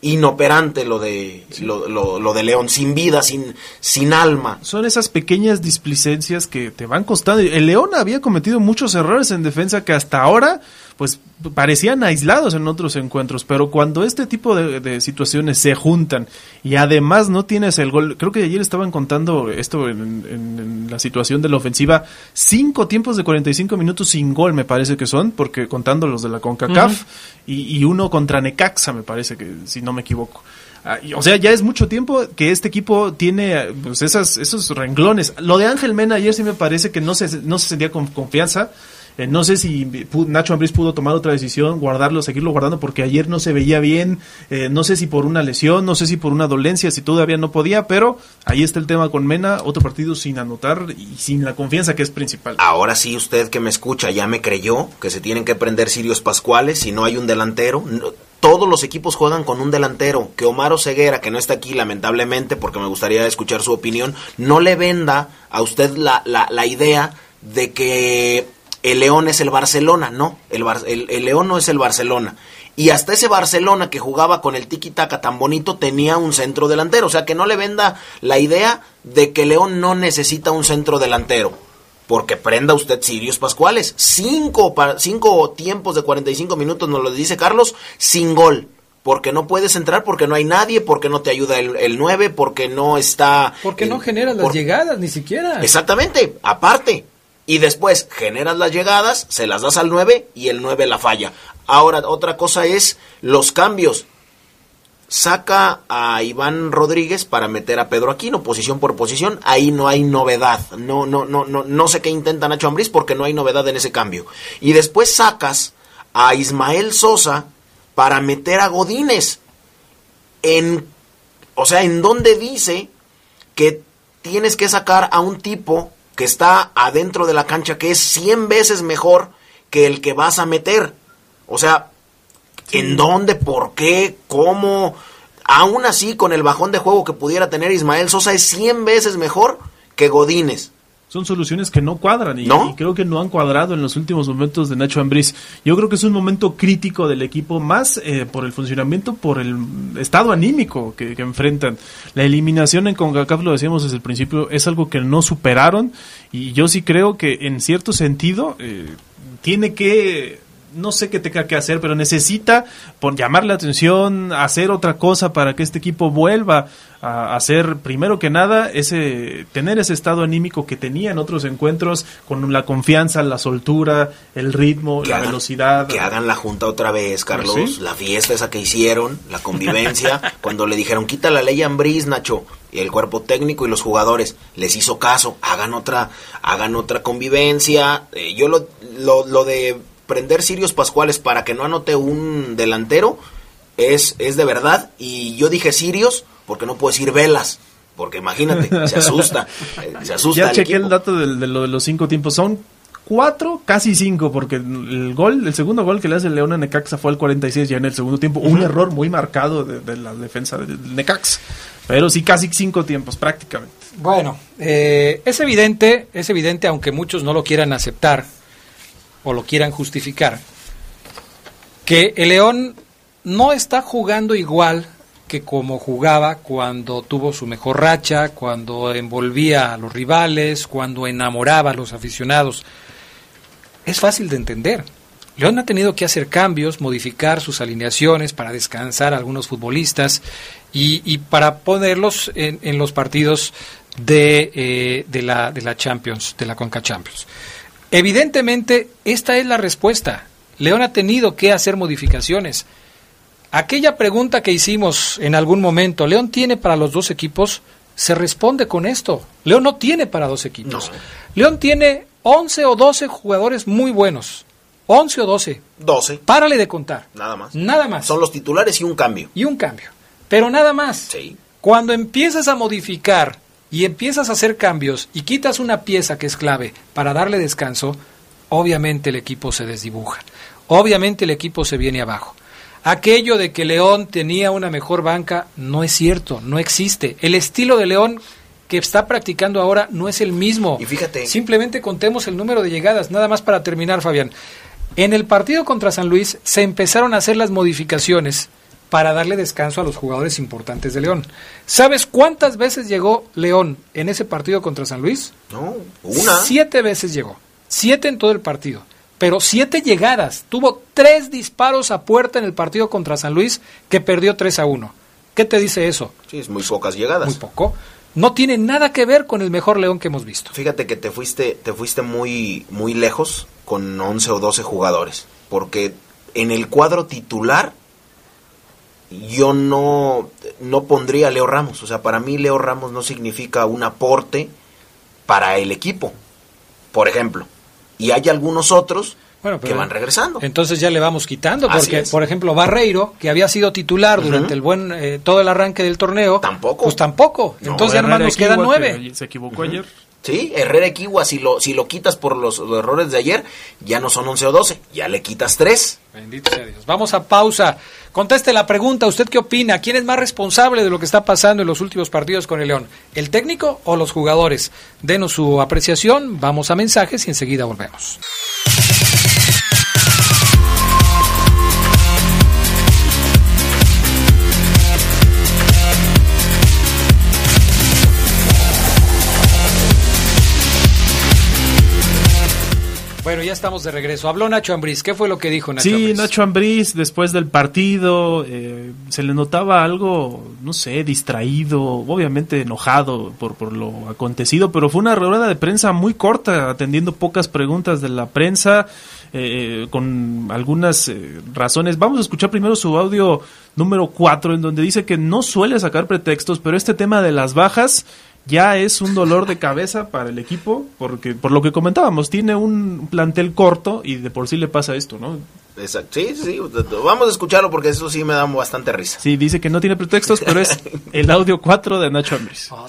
inoperante lo de lo, lo, de León, sin vida, sin, sin alma. Son esas pequeñas displicencias que te van costando. El León había cometido muchos errores en defensa que hasta ahora pues parecían aislados en otros encuentros, pero cuando este tipo de, situaciones se juntan y además no tienes el gol, creo que ayer estaban contando esto en, la situación de la ofensiva, cinco tiempos de 45 minutos sin gol me parece que son, porque contando los de la CONCACAF y, uno contra Necaxa me parece que si no me equivoco. Ah, o sea, ya es mucho tiempo que este equipo tiene pues, esas, esos renglones. Lo de Ángel Mena ayer sí me parece que no se, no se sentía con confianza eh, no sé si Nacho Ambriz pudo tomar otra decisión, guardarlo, seguirlo guardando, porque ayer no se veía bien. Eh, no sé si por una lesión, no sé si por una dolencia, si todavía no podía, pero ahí está el tema con Mena. Otro partido sin anotar y sin la confianza que es principal. Ahora sí, usted que me escucha ya me creyó que se tienen que prender Sirios Pascuales si no hay un delantero. todos los equipos juegan con un delantero. Que Omar Ceguera, que no está aquí lamentablemente, porque me gustaría escuchar su opinión, no le venda a usted la, la, la idea de que el León es el Barcelona, no, el, el, León no es el Barcelona. Y hasta ese Barcelona que jugaba con el tiki-taka tan bonito tenía un centro delantero. O sea, que no le venda la idea de que León no necesita un centro delantero. Porque prenda usted Sirios Pascuales. Cinco, cinco tiempos de 45 minutos, nos lo dice Carlos, sin gol. Porque no puedes entrar, porque no hay nadie, porque no te ayuda el, el 9, porque no está... Porque no genera las llegadas, ni siquiera. Exactamente, aparte y después generas las llegadas, se las das al 9 y el 9 la falla. Ahora, otra cosa es los cambios. Saca a Iván Rodríguez para meter a Pedro Aquino, posición por posición. Ahí no hay novedad. No, no, no, no, no sé qué intenta Nacho Ambriz porque no hay novedad en ese cambio. Y después sacas a Ismael Sosa para meter a Godínez. En, o sea, en donde dice que tienes que sacar a un tipo que está adentro de la cancha que es 100 veces mejor que el que vas a meter. O sea, ¿en dónde? ¿Por qué? ¿Cómo? Aún así, con el bajón de juego que pudiera tener Ismael Sosa es 100 veces mejor que Godínez son soluciones que no cuadran y, creo que no han cuadrado en los últimos momentos de Nacho Ambriz. Yo creo que es un momento crítico del equipo, más eh, por el funcionamiento, por el estado anímico que, enfrentan. La eliminación en CONCACAF, lo decíamos desde el principio, es algo que no superaron y yo sí creo que en cierto sentido eh, tiene que no sé qué tenga que hacer, pero necesita por llamar la atención, hacer otra cosa para que este equipo vuelva a hacer primero que nada ese tener ese estado anímico que tenía en otros encuentros con la confianza, la soltura, el ritmo, la velocidad. Que hagan la junta otra vez, Carlos, pues la fiesta esa que hicieron, la convivencia, (laughs) cuando le dijeron quita la ley Ambris, Nacho, y el cuerpo técnico y los jugadores les hizo caso, hagan otra, hagan otra convivencia. Eh, yo lo, lo, lo de prender Sirios Pascuales para que no anote un delantero es, es de verdad. Y yo dije Sirios porque no puedo decir velas. Porque imagínate, se asusta. Eh, se (laughs) asusta. Ya chequé el dato de, de, lo de los cinco tiempos. Son cuatro, casi cinco, porque el gol, el segundo gol que le hace el León a Necaxa fue al 46 ya en el segundo tiempo. Un error muy marcado de, la defensa del Necaxa. Pero sí, casi cinco tiempos, prácticamente. Bueno, eh, es evidente, es evidente, aunque muchos no lo quieran aceptar, o lo quieran justificar, que el León no está jugando igual que como jugaba cuando tuvo su mejor racha, cuando envolvía a los rivales, cuando enamoraba a los aficionados. Es fácil de entender. León ha tenido que hacer cambios, modificar sus alineaciones para descansar a algunos futbolistas y, para ponerlos en, los partidos de, eh, de, la, de la Champions, de la Conca Champions. Evidentemente, esta es la respuesta. León ha tenido que hacer modificaciones. Aquella pregunta que hicimos en algún momento, ¿León tiene para los dos equipos? Se responde con esto. León no tiene para dos equipos. León tiene 11 o 12 jugadores muy buenos. 11 o 12. 12. Párale de contar. Nada más. Nada más. Son los titulares y un cambio. Y un cambio. Pero nada más. Sí. Cuando empiezas a modificar y empiezas a hacer cambios y quitas una pieza que es clave para darle descanso, obviamente el equipo se desdibuja. Obviamente el equipo se viene abajo. Aquello de que León tenía una mejor banca no es cierto, no existe. El estilo de León que está practicando ahora no es el mismo. Y fíjate. Simplemente contemos el número de llegadas, nada más para terminar, Fabián. En el partido contra San Luis se empezaron a hacer las modificaciones para darle descanso a los jugadores importantes de León. ¿Sabes cuántas veces llegó León en ese partido contra San Luis? No, una. Siete veces llegó. Siete en todo el partido. Pero siete llegadas. Tuvo tres disparos a puerta en el partido contra San Luis que perdió 3 a 1. ¿Qué te dice eso? Sí, es muy pocas llegadas. Muy poco. No tiene nada que ver con el mejor León que hemos visto. Fíjate que te fuiste, te fuiste muy, muy lejos con 11 o 12 jugadores. Porque en el cuadro titular yo no, no pondría a Leo Ramos. O sea, para mí Leo Ramos no significa un aporte para el equipo, por ejemplo. Y hay algunos otros Bueno, que van regresando. Entonces ya le vamos quitando, porque, por ejemplo, Barreiro, que había sido titular durante el buen eh, todo el arranque del torneo, Tampoco. Pues tampoco. No, Entonces ya nomás nos quedan nueve. que Se equivocó ayer. Sí, Herrera Equigua, si lo, si lo quitas por los, los errores de ayer, ya no son 11 o 12, ya le quitas 3. Bendito sea Dios. Vamos a pausa. Conteste la pregunta. ¿Usted qué opina? ¿Quién es más responsable de lo que está pasando en los últimos partidos con el León? ¿El técnico o los jugadores? Denos su apreciación. Vamos a mensajes y enseguida volvemos. Ya estamos de regreso. Habló Nacho Ambriz. ¿Qué fue lo que dijo Nacho Sí, Ambriz? Nacho Ambriz, después del partido, eh, se le notaba algo, no sé, distraído, obviamente enojado por, por lo acontecido, pero fue una rueda de prensa muy corta, atendiendo pocas preguntas de la prensa, eh, con algunas eh, razones. Vamos a escuchar primero su audio número 4, en donde dice que no suele sacar pretextos, pero este tema de las bajas ya es un dolor de cabeza para el equipo, porque por lo que comentábamos, tiene un plantel corto y de por sí le pasa esto, ¿no? Exacto. Sí, sí, vamos a escucharlo porque eso sí me da bastante risa. Sí, dice que no tiene pretextos, pero es (laughs) el audio 4 de Nacho Ambriz. Oh.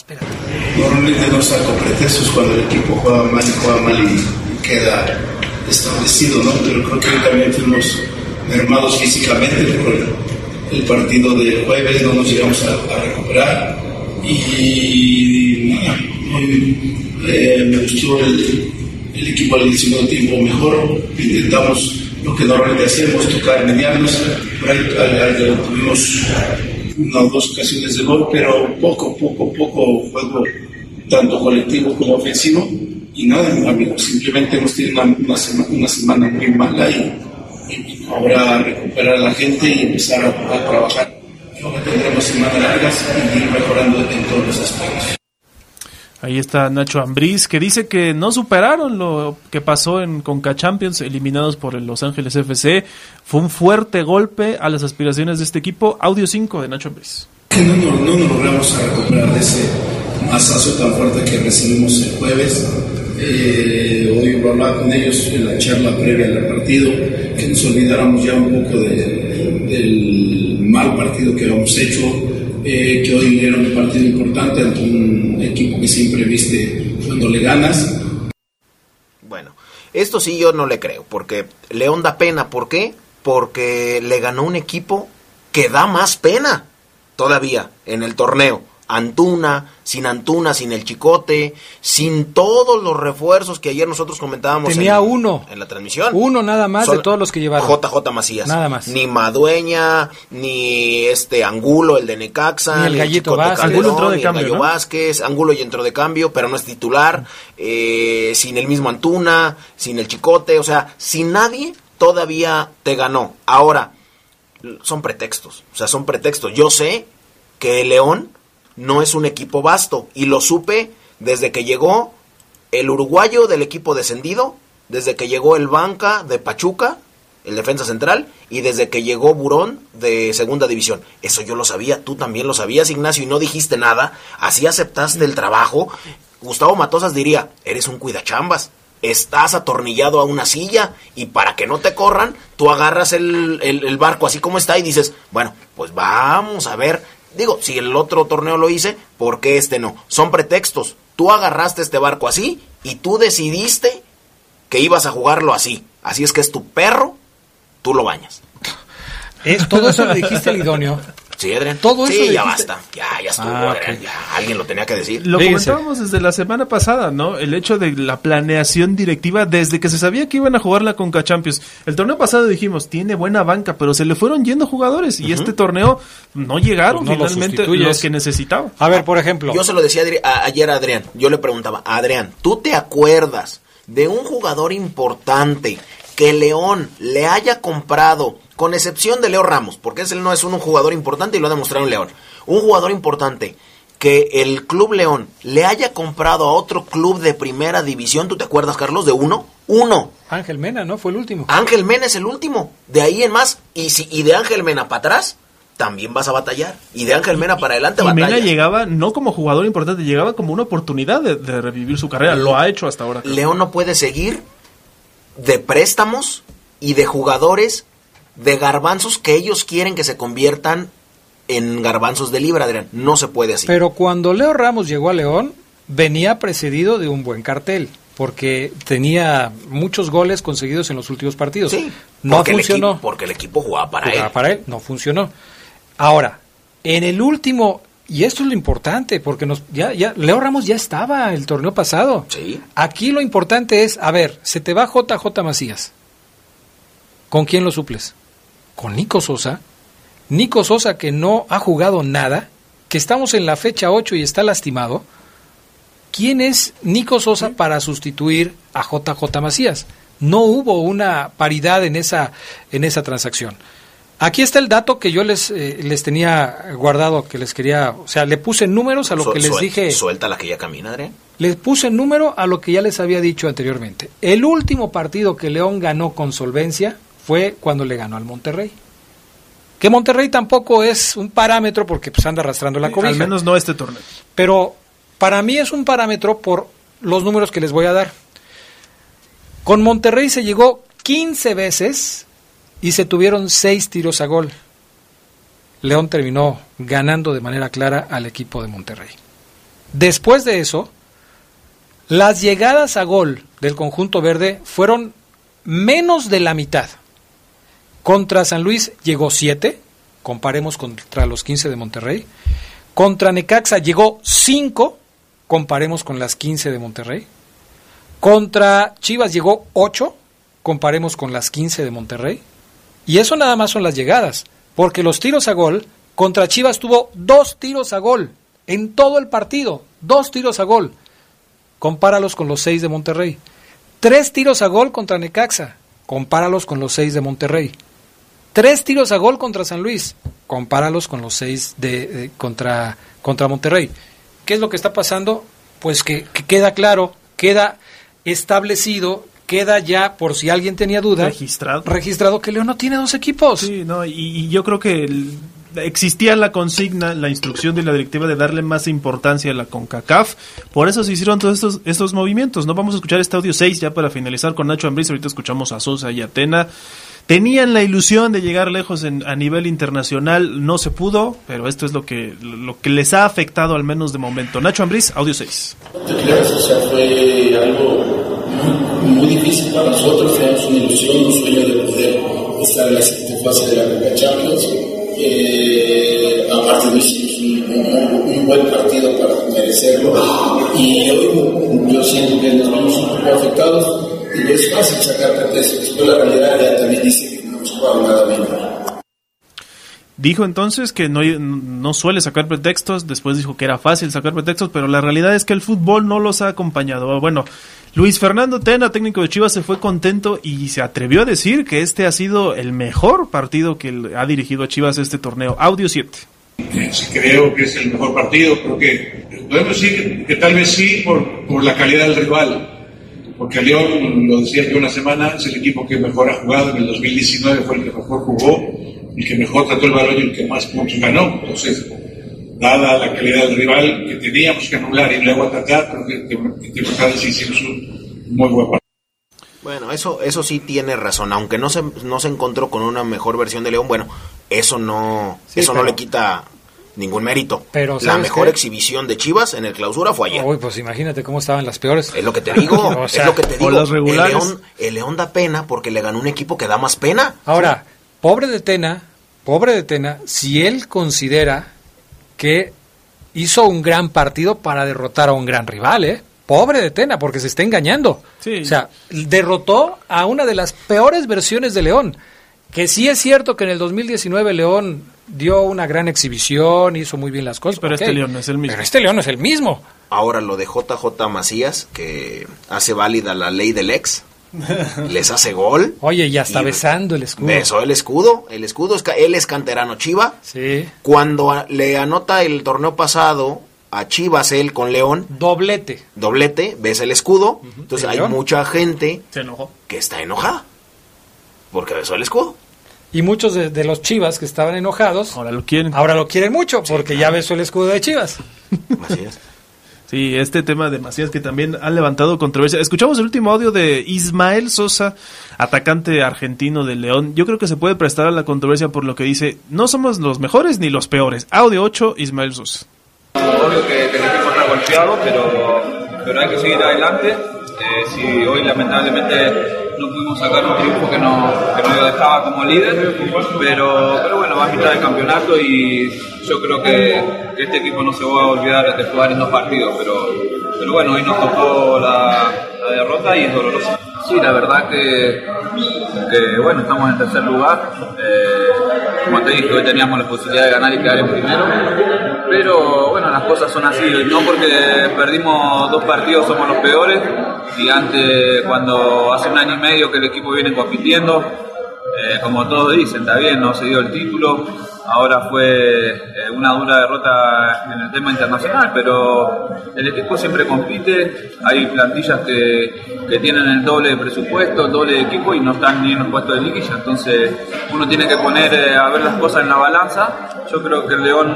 Normalmente no saco pretextos cuando el equipo juega mal y juega mal y, queda establecido, ¿no? Pero creo que también fuimos mermados físicamente por el, partido de jueves, no nos llegamos a, a recuperar y nada, hoy eh, me gustó el, equipo al segundo tiempo mejor, intentamos lo que normalmente hacemos, tocar, mediarnos, por ahí tuvimos una o dos ocasiones de gol, pero poco, poco, poco juego, tanto colectivo como ofensivo. Y nada, amigos, simplemente hemos tenido una, una sema- una semana muy mala y, ahora recuperar a la gente y empezar a trabajar. Tendremos semanas largas y ir mejorando en todos los aspectos. Ahí está Nacho Ambriz, que dice que no superaron lo que pasó en Conca Champions, eliminados por el Los Ángeles FC. Fue un fuerte golpe a las aspiraciones de este equipo. Audio 5 de Nacho Ambriz. no, nos- no nos logramos a recuperar de ese masazo tan fuerte que recibimos el jueves. Eh, hoy lo hablaba con ellos en la charla previa al partido, que nos olvidáramos ya un poco de- del mal partido que habíamos hecho, eh, que hoy era un partido importante ante un equipo que siempre viste cuando le ganas. Bueno, esto sí yo no le creo, porque León da pena. ¿Por qué? Porque le ganó un equipo que da más pena todavía en el torneo. Antuna, sin Antuna, sin el Chicote, sin todos los refuerzos que ayer nosotros comentábamos Tenía en, uno. en la transmisión. Uno nada más de todos los que llevaron. JJ Macías. Nada más. Ni Madueña, ni este Angulo, el de Necaxa, Ni el Gallito Vázquez. Angulo entró de cambio, Gallo ¿no? Vázquez, Angulo ya entró de cambio, pero no es titular, eh, sin el mismo Antuna, sin el Chicote, o sea, sin nadie todavía te ganó. Ahora, son pretextos, o sea, son pretextos. Yo sé que el León no es un equipo vasto. Y lo supe desde que llegó el uruguayo del equipo descendido, desde que llegó el Banca de Pachuca, el defensa central, y desde que llegó Burón de segunda división. Eso yo lo sabía, tú también lo sabías, Ignacio, y no dijiste nada. Así aceptaste el trabajo. Gustavo Matosas diría, eres un cuidachambas. Estás atornillado a una silla y para que no te corran, tú agarras el, el- el barco así como está y dices, bueno, pues vamos a ver. Digo, si el otro torneo lo hice, ¿por qué este no? Son pretextos. Tú agarraste este barco así y tú decidiste que ibas a jugarlo así. Así es que es tu perro, tú lo bañas. Es- todo eso lo dijiste al idóneo. (laughs) Sí, Adrián. Todo eso Sí, ya dijiste- basta. Ya, ya estuvo, Ah, Adrián. Ya, alguien lo tenía que decir. Lo comentábamos desde la semana pasada, ¿no? El hecho de la planeación directiva desde que se sabía que iban a jugar la Conca Champions. El torneo pasado dijimos, tiene buena banca, pero se le fueron yendo jugadores y este torneo no llegaron Pues no finalmente los que necesitaba. A ver, por ejemplo, Yo se lo decía Adri- a- ayer a Adrián. Yo le preguntaba, Adrián, ¿tú te acuerdas de un jugador importante que León le haya comprado, con excepción de Leo Ramos, porque ese no es un jugador importante y lo ha demostrado en León, un jugador importante que el Club León le haya comprado a otro club de primera división, ¿tú te acuerdas, Carlos, de uno? Uno. Ángel Mena, ¿no? Fue el último. Ángel Mena es el último. De ahí en más. Y, si, y de Ángel Mena para atrás, también vas a batallar. Y de Ángel Mena para adelante Y Mena llegaba no como jugador importante, llegaba como una oportunidad de, de revivir su carrera. Lo ha hecho hasta ahora. León no puede seguir de préstamos y de jugadores de garbanzos que ellos quieren que se conviertan en garbanzos de libra, Adrián. No se puede así. Pero cuando Leo Ramos llegó a León, venía precedido de un buen cartel, porque tenía muchos goles conseguidos en los últimos partidos. sí, no el funcionó. equipo- porque el equipo jugaba para Jugaba él. para él, no funcionó. Ahora, en el último, y esto es lo importante, porque nos, ya, ya, Leo Ramos ya estaba el torneo pasado. Sí. Aquí lo importante es, a ver, se te va JJ Macías. ¿Con quién lo suples? Con Nico Sosa. Nico Sosa que no ha jugado nada, que estamos en la fecha 8 y está lastimado. ¿Quién es Nico Sosa para sustituir a JJ Macías? No hubo una paridad en esa, en esa transacción. Aquí está el dato que yo les, eh, les tenía guardado, que les quería, o sea, le puse números a lo Su- que les suel- dije. Suelta la que ya camina, Adrián. Les puse número a lo que ya les había dicho anteriormente. El último partido que León ganó con solvencia fue cuando le ganó al Monterrey. Que Monterrey tampoco es un parámetro porque pues anda arrastrando la cobija. Al menos no este torneo. Pero para mí es un parámetro por los números que les voy a dar. Con Monterrey se llegó 15 veces y se tuvieron 6 tiros a gol. León terminó ganando de manera clara al equipo de Monterrey. Después de eso, las llegadas a gol del conjunto verde fueron menos de la mitad. Contra San Luis llegó 7, comparemos contra los 15 de Monterrey. Contra Necaxa llegó 5, comparemos con las 15 de Monterrey. Contra Chivas llegó 8, comparemos con las 15 de Monterrey. Y eso nada más son las llegadas, porque los tiros a gol, contra Chivas tuvo dos tiros a gol en todo el partido, dos tiros a gol. Compáralos con los 6 de Monterrey. Tres tiros a gol contra Necaxa, compáralos con los 6 de Monterrey. Tres tiros a gol contra San Luis, compáralos con los seis de, contra, contra Monterrey. ¿Qué es lo que está pasando? Pues que queda claro, queda establecido, queda ya, por si alguien tenía duda, Registrado. registrado que León no tiene dos equipos. Sí, no, y, y yo creo que el- existía la consigna, la instrucción de la directiva de darle más importancia a la CONCACAF. Por eso se hicieron todos estos, estos movimientos. No vamos a escuchar este audio 6 ya para finalizar con Nacho Ambriz. Ahorita escuchamos a Sosa y a Tena. Tenían la ilusión de llegar lejos en- a nivel internacional, no se pudo, pero esto es lo que, lo que les ha afectado al menos de momento. Nacho Ambriz, audio 6. te creas, o sea, fue algo muy, difícil para nosotros, teníamos una ilusión, un sueño de poder estar en la siguiente fase de la Copa Champions. Eh, aparte no hicimos un, un- un buen partido para merecerlo y hoy yo siento que nos vamos un poco afectados y es fácil sacar pretextos, después la realidad ya también dice que no hemos jugado nada bien. Dijo entonces que no, no suele sacar pretextos, después dijo que era fácil sacar pretextos, pero la realidad es que el fútbol no los ha acompañado. Bueno, Luis Fernando Tena, técnico de Chivas, se fue contento y se atrevió a decir que este ha sido el mejor partido que ha dirigido a Chivas este torneo. Audio 7. Eh, creo que es el mejor partido, creo podemos decir que, tal vez sí por, por, la calidad del rival, porque León, lo decía yo una semana, es el equipo que mejor ha jugado, en el 2019 fue el que mejor jugó, el que mejor trató el balón y el que más puntos ganó, entonces, dada la calidad del rival que teníamos que anular y luego atacar, creo que, que, que, sí hicimos un muy buen partido. Bueno, eso, eso sí tiene razón, aunque no se, no se encontró con una mejor versión de León, bueno, eso no, eso no le quita ningún mérito. Pero la mejor exhibición de Chivas en el clausura fue ayer. Uy, pues imagínate cómo estaban las peores. Es lo que te digo, (laughs) es lo que te digo. El León, el León da pena porque le ganó un equipo que da más pena. Ahora, pobre de Tena, pobre de Tena, si él considera que hizo un gran partido para derrotar a un gran rival, ¿eh? Pobre de Tena, porque se está engañando. O sea, derrotó a una de las peores versiones de León. Que sí es cierto que en el 2019 León dio una gran exhibición, hizo muy bien las cosas. Pero este León no es el mismo. Pero este León no es el mismo. Ahora lo de JJ Macías, que hace válida la ley del ex, (laughs) les hace gol. Oye, ya está besando el escudo. Besó el escudo. El escudo, es, él es canterano Chiva. Sí. Cuando le anota el torneo pasado a Chivas él con León. Doblete. Doblete, ves el escudo. Entonces hay mucha gente que está enojada. Porque besó el escudo. Y muchos de, los Chivas que estaban enojados. Ahora lo quieren. Ahora lo quieren mucho porque ya besó el escudo de Chivas. Macías. (laughs) Sí, este tema de Macías que también ha levantado controversia. Escuchamos el último audio de Ismael Sosa, atacante argentino de León. Yo creo que se puede prestar a la controversia por lo que dice, no somos los mejores ni los peores. Audio 8, Ismael Sosa. Obvio que, el equipo está golpeado, pero, pero hay que seguir adelante. Eh, si hoy lamentablemente no pudimos sacar un triunfo que nos, que dejaba como líder, pero, pero bueno, va a mitad del campeonato y yo creo que, este equipo no se va a olvidar de jugar en dos partidos, pero, pero bueno, hoy nos tocó la, derrota y es doloroso. Sí, la verdad que, que, bueno, estamos en tercer lugar. Eh, como te dije, hoy teníamos la posibilidad de ganar y quedar en primero. Pero bueno, las cosas son así. No porque perdimos dos partidos somos los peores. Y antes, cuando hace un año y medio que el equipo viene compitiendo, eh, como todos dicen, está bien, no se dio el título. Ahora fue eh, una dura derrota en el tema internacional, pero el equipo siempre compite, hay plantillas que, que tienen el doble de presupuesto, el doble de equipo y no están ni en los puestos de liguilla, entonces uno tiene que poner eh, a ver las cosas en la balanza, yo creo que el León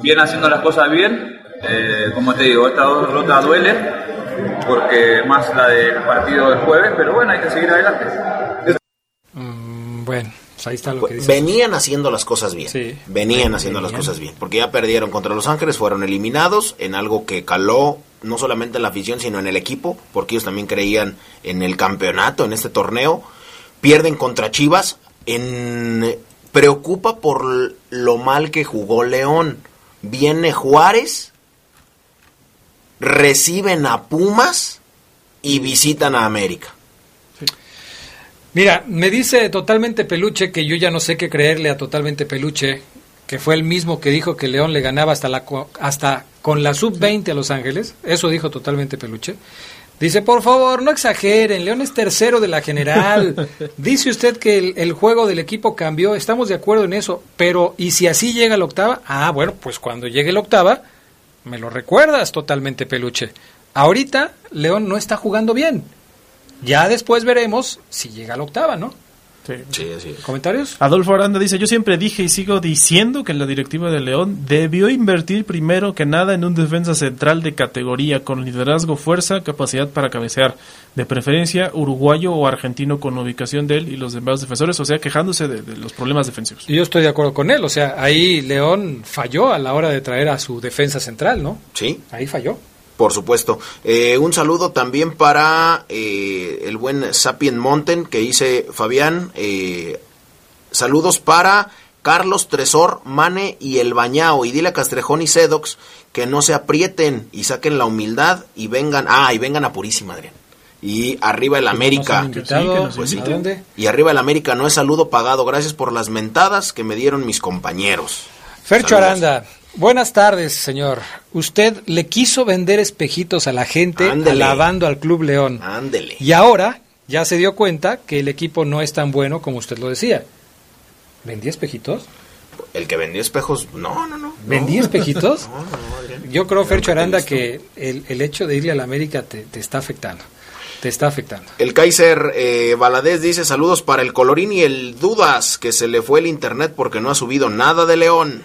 viene haciendo las cosas bien, como te digo, esta derrota duele, porque más la del partido del jueves, pero bueno, hay que seguir adelante. Bueno. Pues venían haciendo las cosas bien. Venían haciendo las cosas bien. Porque ya perdieron contra Los Ángeles, fueron eliminados en algo que caló no solamente en la afición, sino en el equipo, porque ellos también creían en el campeonato, en este torneo. Pierden contra Chivas. En, preocupa por lo mal que jugó León. Viene Juárez, reciben a Pumas y visitan a América. Mira, me dice totalmente peluche que yo ya no sé qué creerle a totalmente peluche, que fue el mismo que dijo que León le ganaba hasta, la, hasta con la sub-20 a Los Ángeles. Eso dijo totalmente peluche. Dice, por favor, no exageren, León es tercero de la general. (laughs) Dice usted que el, el, juego del equipo cambió, estamos de acuerdo en eso, pero ¿y si así llega la octava? Ah, bueno, pues cuando llegue la octava, me lo recuerdas totalmente peluche. Ahorita León no está jugando bien. Ya después veremos si llega a la octava, ¿no? Sí. sí, ¿Comentarios? Adolfo Aranda dice, yo siempre dije y sigo diciendo que la directiva de León debió invertir primero que nada en un defensa central de categoría con liderazgo, fuerza, capacidad para cabecear, de preferencia uruguayo o argentino con ubicación de él y los demás defensores, o sea, quejándose de, de los problemas defensivos. Y yo estoy de acuerdo con él, o sea, ahí León falló a la hora de traer a su defensa central, ¿no? Sí. Ahí falló. Por supuesto. Eh, un saludo también para eh, el buen Sapien Monten que dice Fabián. Eh, saludos para Carlos Tresor, Mane y el Bañao. Y dile a Castrejón y Sedox que no se aprieten y saquen la humildad y vengan. Ah, y vengan a Purísima, Adrián. Y arriba el América. Pues y arriba el América no es saludo pagado. Gracias por las mentadas que me dieron mis compañeros. Fercho Aranda. Buenas tardes, señor. Usted le quiso vender espejitos a la gente alabando al Club León. Ándele. Y ahora ya se dio cuenta que el equipo no es tan bueno como usted lo decía. ¿Vendía espejitos? El que vendió espejos, no, no, no. ¿Vendí no. espejitos? (laughs) No, no. Yo creo, Fercho Aranda, que el, el hecho de irle a la América te, te está afectando. Te está afectando. El Kaiser eh, Valadez dice saludos para el Colorín y el Dudas, que se le fue el internet porque no ha subido nada de León.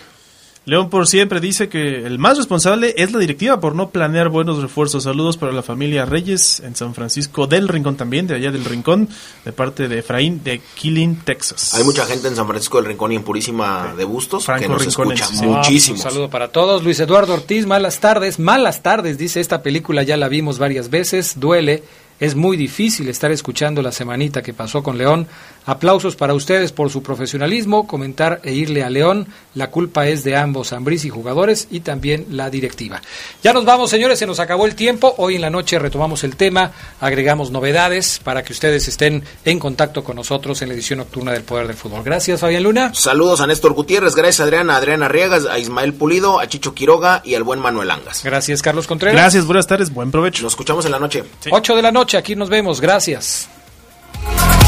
León por siempre dice que el más responsable es la directiva por no planear buenos refuerzos. Saludos para la familia Reyes en San Francisco del Rincón también, de allá del Rincón, de parte de Efraín de Killing, Texas. Hay mucha gente en San Francisco del Rincón y en Purísima de Bustos que nos Rincones, escucha sí. muchísimo. Un saludo para todos. Luis Eduardo Ortiz, malas tardes. Malas tardes, dice esta película, ya la vimos varias veces. Duele. Es muy difícil estar escuchando la semanita que pasó con León. Aplausos para ustedes por su profesionalismo, comentar e irle a León. La culpa es de ambos, Ambriz y jugadores, y también la directiva. Ya nos vamos, señores, se nos acabó el tiempo. Hoy en la noche retomamos el tema, agregamos novedades para que ustedes estén en contacto con nosotros en la edición nocturna del Poder del Fútbol. Gracias, Fabián Luna. Saludos a Néstor Gutiérrez, gracias a Adriana, a Adriana Riegas, a Ismael Pulido, a Chicho Quiroga y al buen Manuel Angas. Gracias, Carlos Contreras. Gracias, buenas tardes, buen provecho. Nos escuchamos en la noche. 8 de la noche, aquí nos vemos. Gracias.